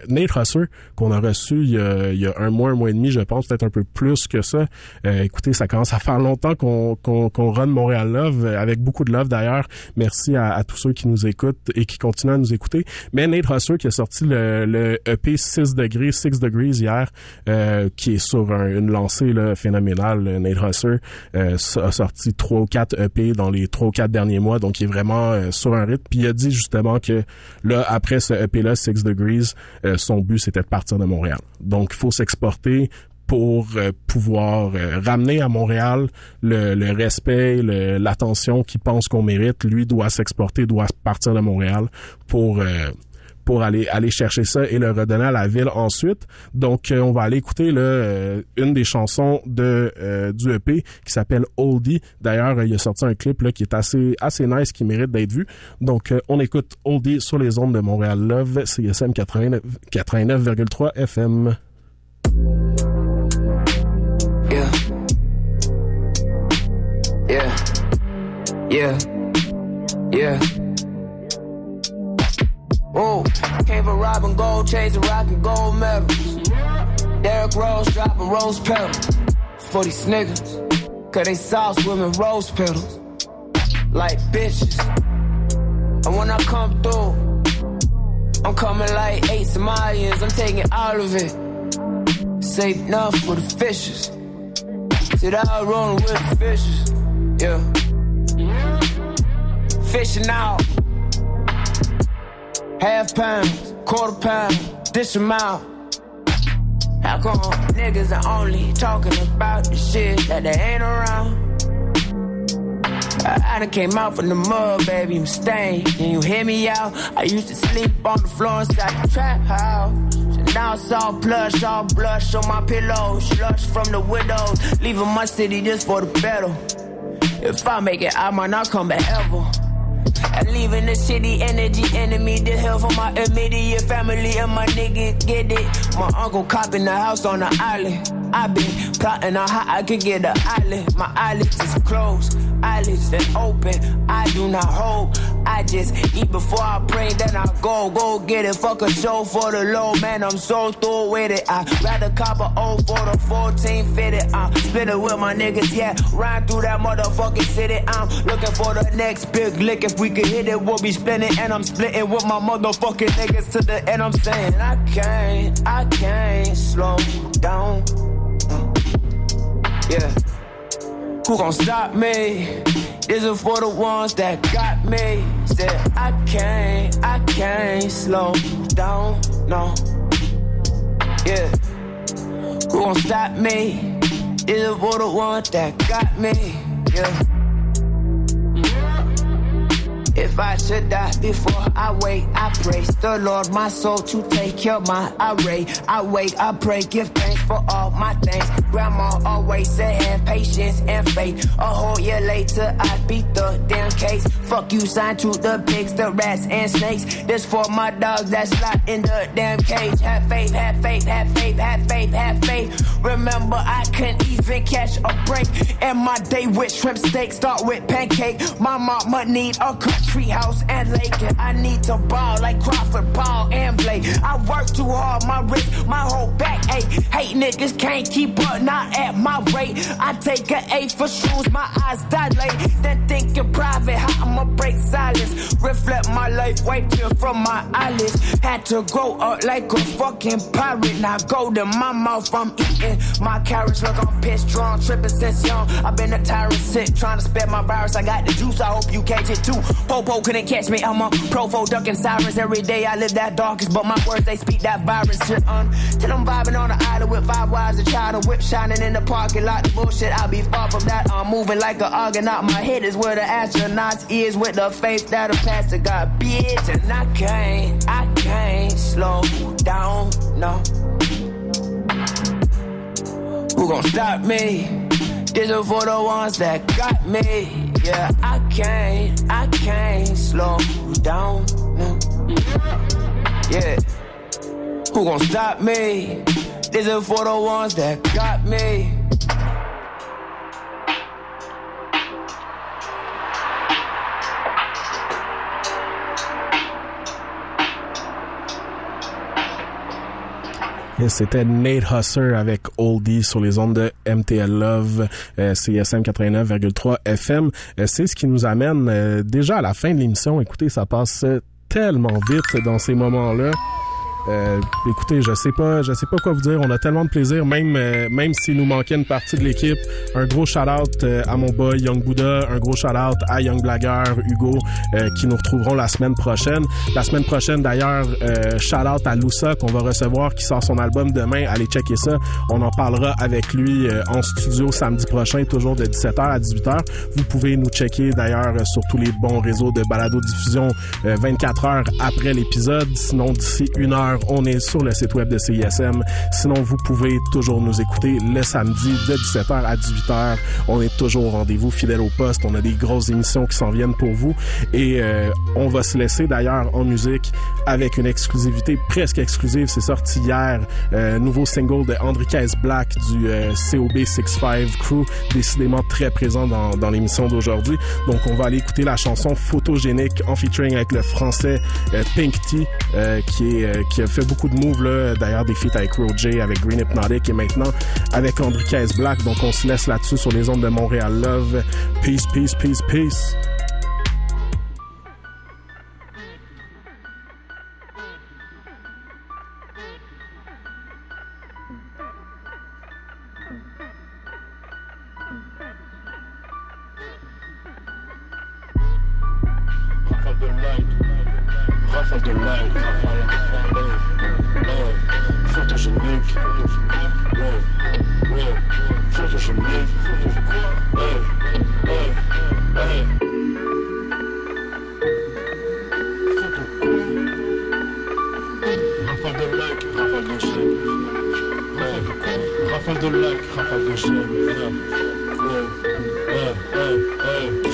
Nate Husser qu'on a reçu il y a, un mois, un mois et demi, je pense, peut-être un peu plus que ça. écoutez, ça commence à faire longtemps qu'on qu'on run Montréal Love avec beaucoup de love d'ailleurs. Merci à, tous ceux qui nous écoutent et qui continuent à nous écouter. Mais Nate Husser qui a sorti le, le EP 6 degrés, 6 degrees hier, euh, qui est sur une lancée là, phénoménale. Nate Husser euh, a sorti 3 ou 4 EP dans les 3 ou 4 derniers mois, donc il est vraiment euh, sur un rythme. Puis il a dit justement que là, après ce EP-là, 6 degrees, son but c'était de partir de Montréal. Donc il faut s'exporter pour pouvoir ramener à Montréal le, le respect, l'attention qu'il pense qu'on mérite. Lui doit s'exporter, doit partir de Montréal pour pour aller chercher ça et le redonner à la ville ensuite. Donc euh, on va aller écouter euh, une des chansons de euh, du EP qui s'appelle Oldie. D'ailleurs, il a sorti un clip là qui est assez assez nice qui mérite d'être vu. Donc on écoute Oldie sur les ondes de Montréal Love, CSM 89,3 FM. Yeah. Yeah. Yeah. Yeah. Ooh, came for robbing gold chains and rocking gold medals. Derrick Rose dropping rose petals for these niggas. Cause they sauce women rose petals. Like bitches. And when I come through, I'm coming like eight Somalians. I'm taking all of it. Safe enough for the fishes. Sit out rolling with the fishes. Yeah. Fishing out half pound, quarter pound, this amount. How come niggas are only talking about the shit that they ain't around? I, done came out from the mud, baby, I'm stained. Can you hear me out? I used to sleep on the floor inside the trap house. Now it's all plush, all blush on my pillow. Slush from the windows, leaving my city just for the battle. If I make it, I might not come back ever. And leaving the shitty energy enemy The hell for my immediate family and my niggas get it. My uncle copping the house on the island. I been plotting on how I could get the island. My eyelids is closed, eyelids that open. I do not hope. I just eat before I pray, then I go, go get it. Fuck a show for the low, man. I'm so through with it. I rather cop a O for the 14 fitted. I'm spinning with my niggas, yeah. Ride through that motherfucking city. I'm looking for the next big lick. If we could hit it, we'll be spinning. And I'm splitting with my motherfucking niggas to the end. I'm saying, I can't, I can't slow down. Mm, yeah. Who gon' stop me? This is for the ones that got me. Said I can't, I can't slow down, no. Yeah. Who gon' stop me? This is for the ones that got me. Yeah. If I should die before I wake, I praise the Lord, my soul to take care of my irate. I wait, I pray, give thanks for all my things. Grandma always said, patience and faith. A whole year later, I beat the damn case. Fuck you, sign to the pigs, the rats and snakes. This for my dogs that's locked in the damn cage. Have faith, have faith, have faith, have faith, have faith. Remember, I couldn't even catch a break. And my day with shrimp steak start with pancake. My mama need a treehouse and lake. And I need to ball like Crawford, Paul, and Blake. I work too hard, my wrist, my whole back ache. Hate niggas can't keep up, not at my rate. I take an A for shoes, my eyes dilate. Then thinking private, how I'ma break silence. Reflect my life wiped tear from my eyelids. Had to grow up like a fucking pirate. Now go to my mouth, I'm eating my carrots. Look, I'm pissed, drunk, tripping since young. I've been a tyrant sick, trying to spread my virus. I got the juice, I hope you catch it too. Popo couldn't catch me, I'm a profo ducking sirens. Every day I live that darkest, but my words they speak that virus. Shit, un. Um, till I'm vibing on the island with five wives, a child, a whip shining in the parking lot. The bullshit, I'll be far from that. I'm moving like an argonaut. My head is where the astronauts is with the faith that'll pass to God, bitch. And I can't, I can't slow down, no. Who gon' stop me? This is for the ones that got me. Yeah, I can't, I can't slow down, no. Yeah. Who gon' stop me? This is for the ones that got me. C'était Nate Husser avec Oldie sur les ondes de MTL Love, euh, CSM 89,3 FM. C'est ce qui nous amène euh, déjà à la fin de l'émission. Écoutez, ça passe tellement vite dans ces moments-là. Euh, écoutez, je sais pas, je sais pas quoi vous dire. On a tellement de plaisir, même euh, même s'il nous manquait une partie de l'équipe. Un gros shout out euh, à mon boy Young Buddha, un gros shout out à Young Blagger, Hugo, qui nous retrouveront la semaine prochaine. La semaine prochaine, d'ailleurs, shout out à Loussa qu'on va recevoir, qui sort son album demain. Allez checker ça. On en parlera avec lui en studio samedi prochain, toujours de 17h à 18h. Vous pouvez nous checker d'ailleurs sur tous les bons réseaux de balado diffusion 24 heures après l'épisode. Sinon, d'ici une heure on est sur le site web de CISM. Sinon, vous pouvez toujours nous écouter le samedi de 17h à 18h. On est toujours au rendez-vous, fidèle au poste. On a des grosses émissions qui s'en viennent pour vous. Et euh, on va se laisser d'ailleurs en musique avec une exclusivité presque exclusive. C'est sorti hier. Euh, nouveau single de Enriquez Black du euh, COB 65 Crew. Décidément très présent dans, dans l'émission d'aujourd'hui. Donc, on va aller écouter la chanson Photogénique en featuring avec le français Pink T qui est qui fait beaucoup de moves. D'ailleurs, des feats avec Roger, avec Green Hypnotic et maintenant avec André Black. Donc, on se laisse là-dessus sur les ondes de Montréal Love. Peace, peace, peace, peace. Rafale de lac, rafale de chêne, ouais, ouais, ouais, ouais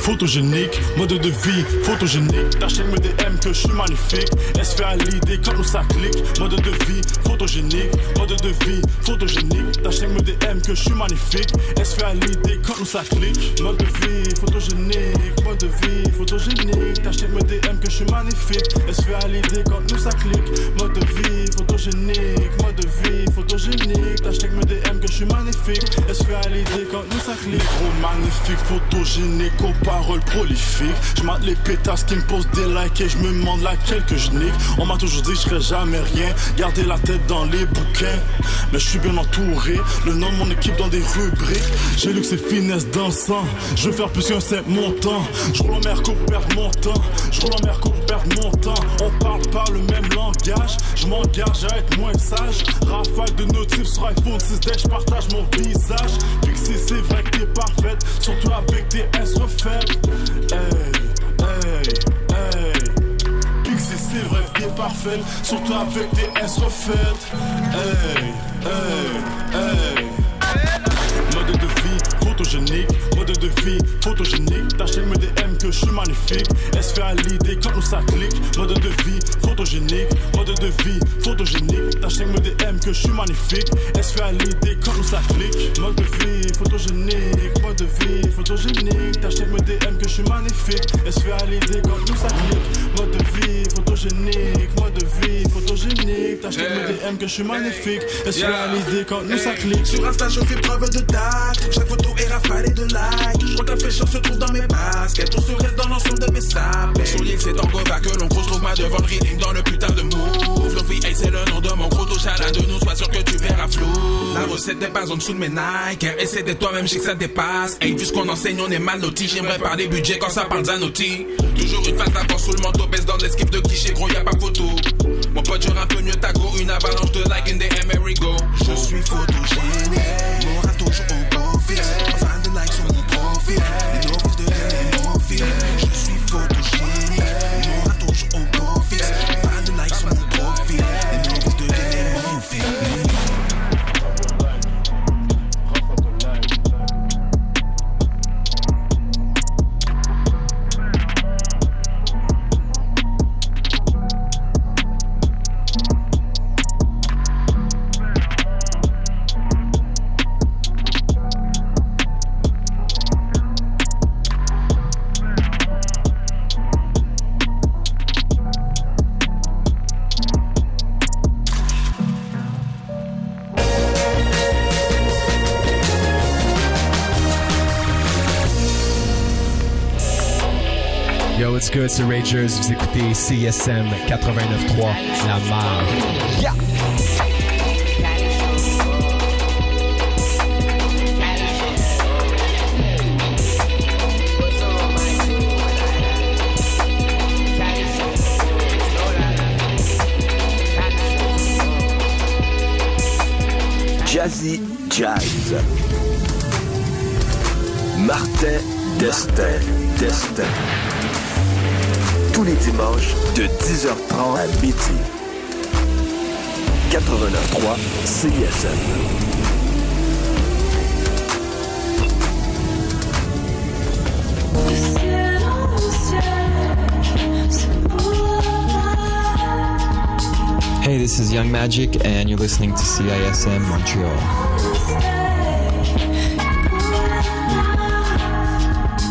photogénique, mode de vie photogénique. Ta chaîne me DM que je suis magnifique. Elle se fait à l'idée quand nous ça clique. Mode de vie photogénique, mode de vie photogénique. Ta chaîne me DM que je suis magnifique. Elle se fait à l'idée quand nous ça clique. Mode de vie photogénique, mode de vie photogénique. Ta chaîne me DM que je suis magnifique. Elle se fait à l'idée quand nous ça clique. Mode de vie photogénique, mode de vie photogénique. Ta chaîne me DM que je suis magnifique. Elle se fait à l'idée quand nous ça clique. Trop magnifique, photogénique, aux paroles prolifiques. Je mate les pétasses qui me posent des likes et je me demande laquelle que je. On m'a toujours dit que je serais jamais rien. Garder la tête dans les bouquins. Mais je suis bien entouré. Le nom de mon équipe dans des rubriques. J'ai lu que c'est finesse dans le sang. Je veux faire plus qu'un simple montant. Je roule en merco pour perdre mon temps. Je en perdre On parle pas le même langage. Je m'engage à être moins sage. Rafale de notifs sur iPhone 6 je partage mon visage. Pixie, c'est vrai que t'es parfaite. Surtout avec tes S refaites. Hey, hey, hey. Pixie, c'est vrai que t'es parfaite. Surtout avec tes S refaites. Hey, hey, hey. Mode de vie photogénique, mode de vie photogénique. Ta chaîne me DM que je suis magnifique. Elle se fait à l'idée quand nous ça clique? Mode de vie photogénique, mode de vie photogénique. Ta chaîne me DM que je suis magnifique. Elle se fait à l'idée quand nous ça clique? Mode de vie photogénique, mode de vie photogénique. Ta chaîne me DM que je suis magnifique. Elle se fait à l'idée quand nous ça clique? Mode de vie photogénique, mode de vie photogénique. Ta chaîne me DM que je suis magnifique. Elle se fait à l'idée quand nous ça clique? Sur Insta, je fais preuve de tact. Chaque photo est rafalée de likes. Je crois que la fraîcheur se trouve dans mes baskets. On se reste dans l'ensemble de mes sables. Sur devant le rythme dans le putain de move. L'envie, hey, c'est le nom de mon gros l'un de nous, sois sûr que tu verras flou. La recette n'est pas en dessous de mes Nike, essaie de toi-même, je que ça dépasse. Hey, vu ce qu'on enseigne, on est mal loti. J'aimerais parler budget quand ça parle d'Anotti. Toujours une face d'avant sous le manteau, baisse dans l'esquive de cliché, gros, y a pas photo. Mon pote, j'aurais un peu mieux ta go, une avalanche de like in the go. Je suis photogénique, mon rat toujours au beau. C'est Ragers. Vous écoutez CSM 89.3, La Marre. Jazzy Jazz. Martin Destin. Destin. Tous les dimanches de 10h30 à midi. 89.3 CISM. Hey, this is Young Magic, and you're listening to CISM Montreal.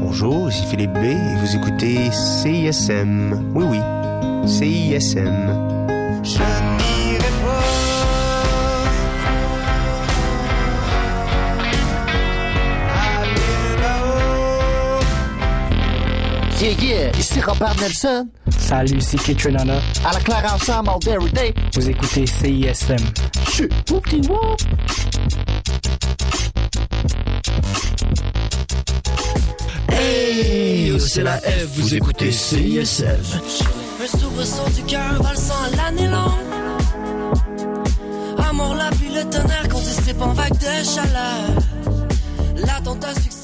Bonjour, ici Philippe B et vous écoutez CISM. Oui, oui, CISM. Je n'irai Yeah, yeah, ici Robert Nelson. Salut, c'est Kitchenana. À la claire ensemble, all day, every day. Vous écoutez CISM. Chut, c'est la F, vous écoutez CISM. Un soubresaut du cœur valsant l'année longue. Amour, la pluie, le tonnerre qu'on dissipe en vague de chaleur. L'attentat succès, la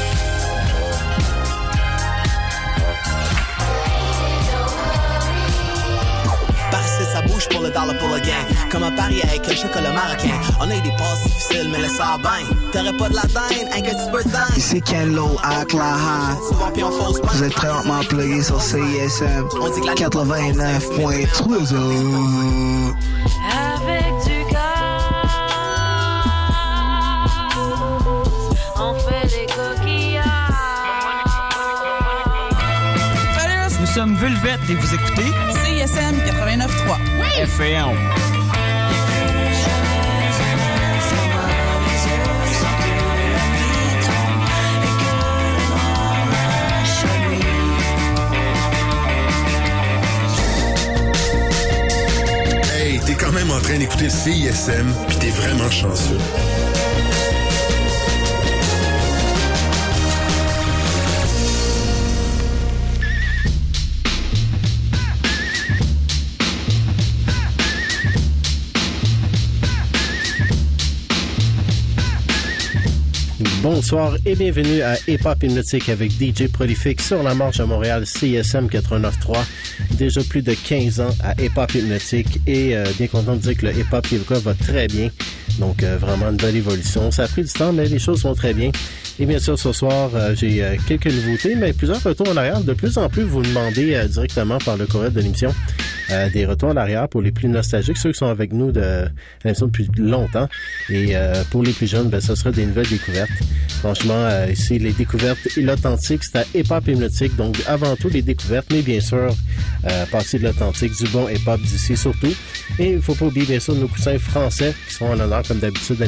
Bouge pour le dollar pour le gain. Comme un pari avec un chocolat marocain. On a eu des passes difficiles, mais laisse ça bien. T'aurais pas de la dinde, un que tu peux dingue. Ici Ken Lo à Claha. Vous êtes présentement plugué sur CISM 89.3. Avec du gars, on fait des coquillards. Nous sommes Vulvette et vous écoutez CISM 89.3 FM. Hey, t'es quand même en train d'écouter CISM, puis t'es vraiment chanceux. Bonsoir et bienvenue à Hip Hop Hypnotique avec DJ Prolifique sur la marche à Montréal CSM 89.3. Déjà plus de 15 ans à Hip Hop Hypnotique et euh, bien content de dire que le hip hop va très bien. Donc euh, vraiment une belle évolution. Ça a pris du temps mais les choses vont très bien. Et bien sûr, ce soir, euh, j'ai euh, quelques nouveautés, mais plusieurs retours en arrière. De plus en plus, vous demandez directement par le courriel de l'émission euh, des retours en arrière pour les plus nostalgiques, ceux qui sont avec nous de l'émission depuis longtemps. Et euh, pour les plus jeunes, ben, ce sera des nouvelles découvertes. Franchement, euh, ici, les découvertes et l'authentique, c'est à hip-hop. Donc, avant tout, les découvertes, mais bien sûr, passer de l'authentique, du bon hip-hop d'ici surtout. Et il faut pas oublier, bien sûr, nos coussins français qui sont en honneur, comme d'habitude,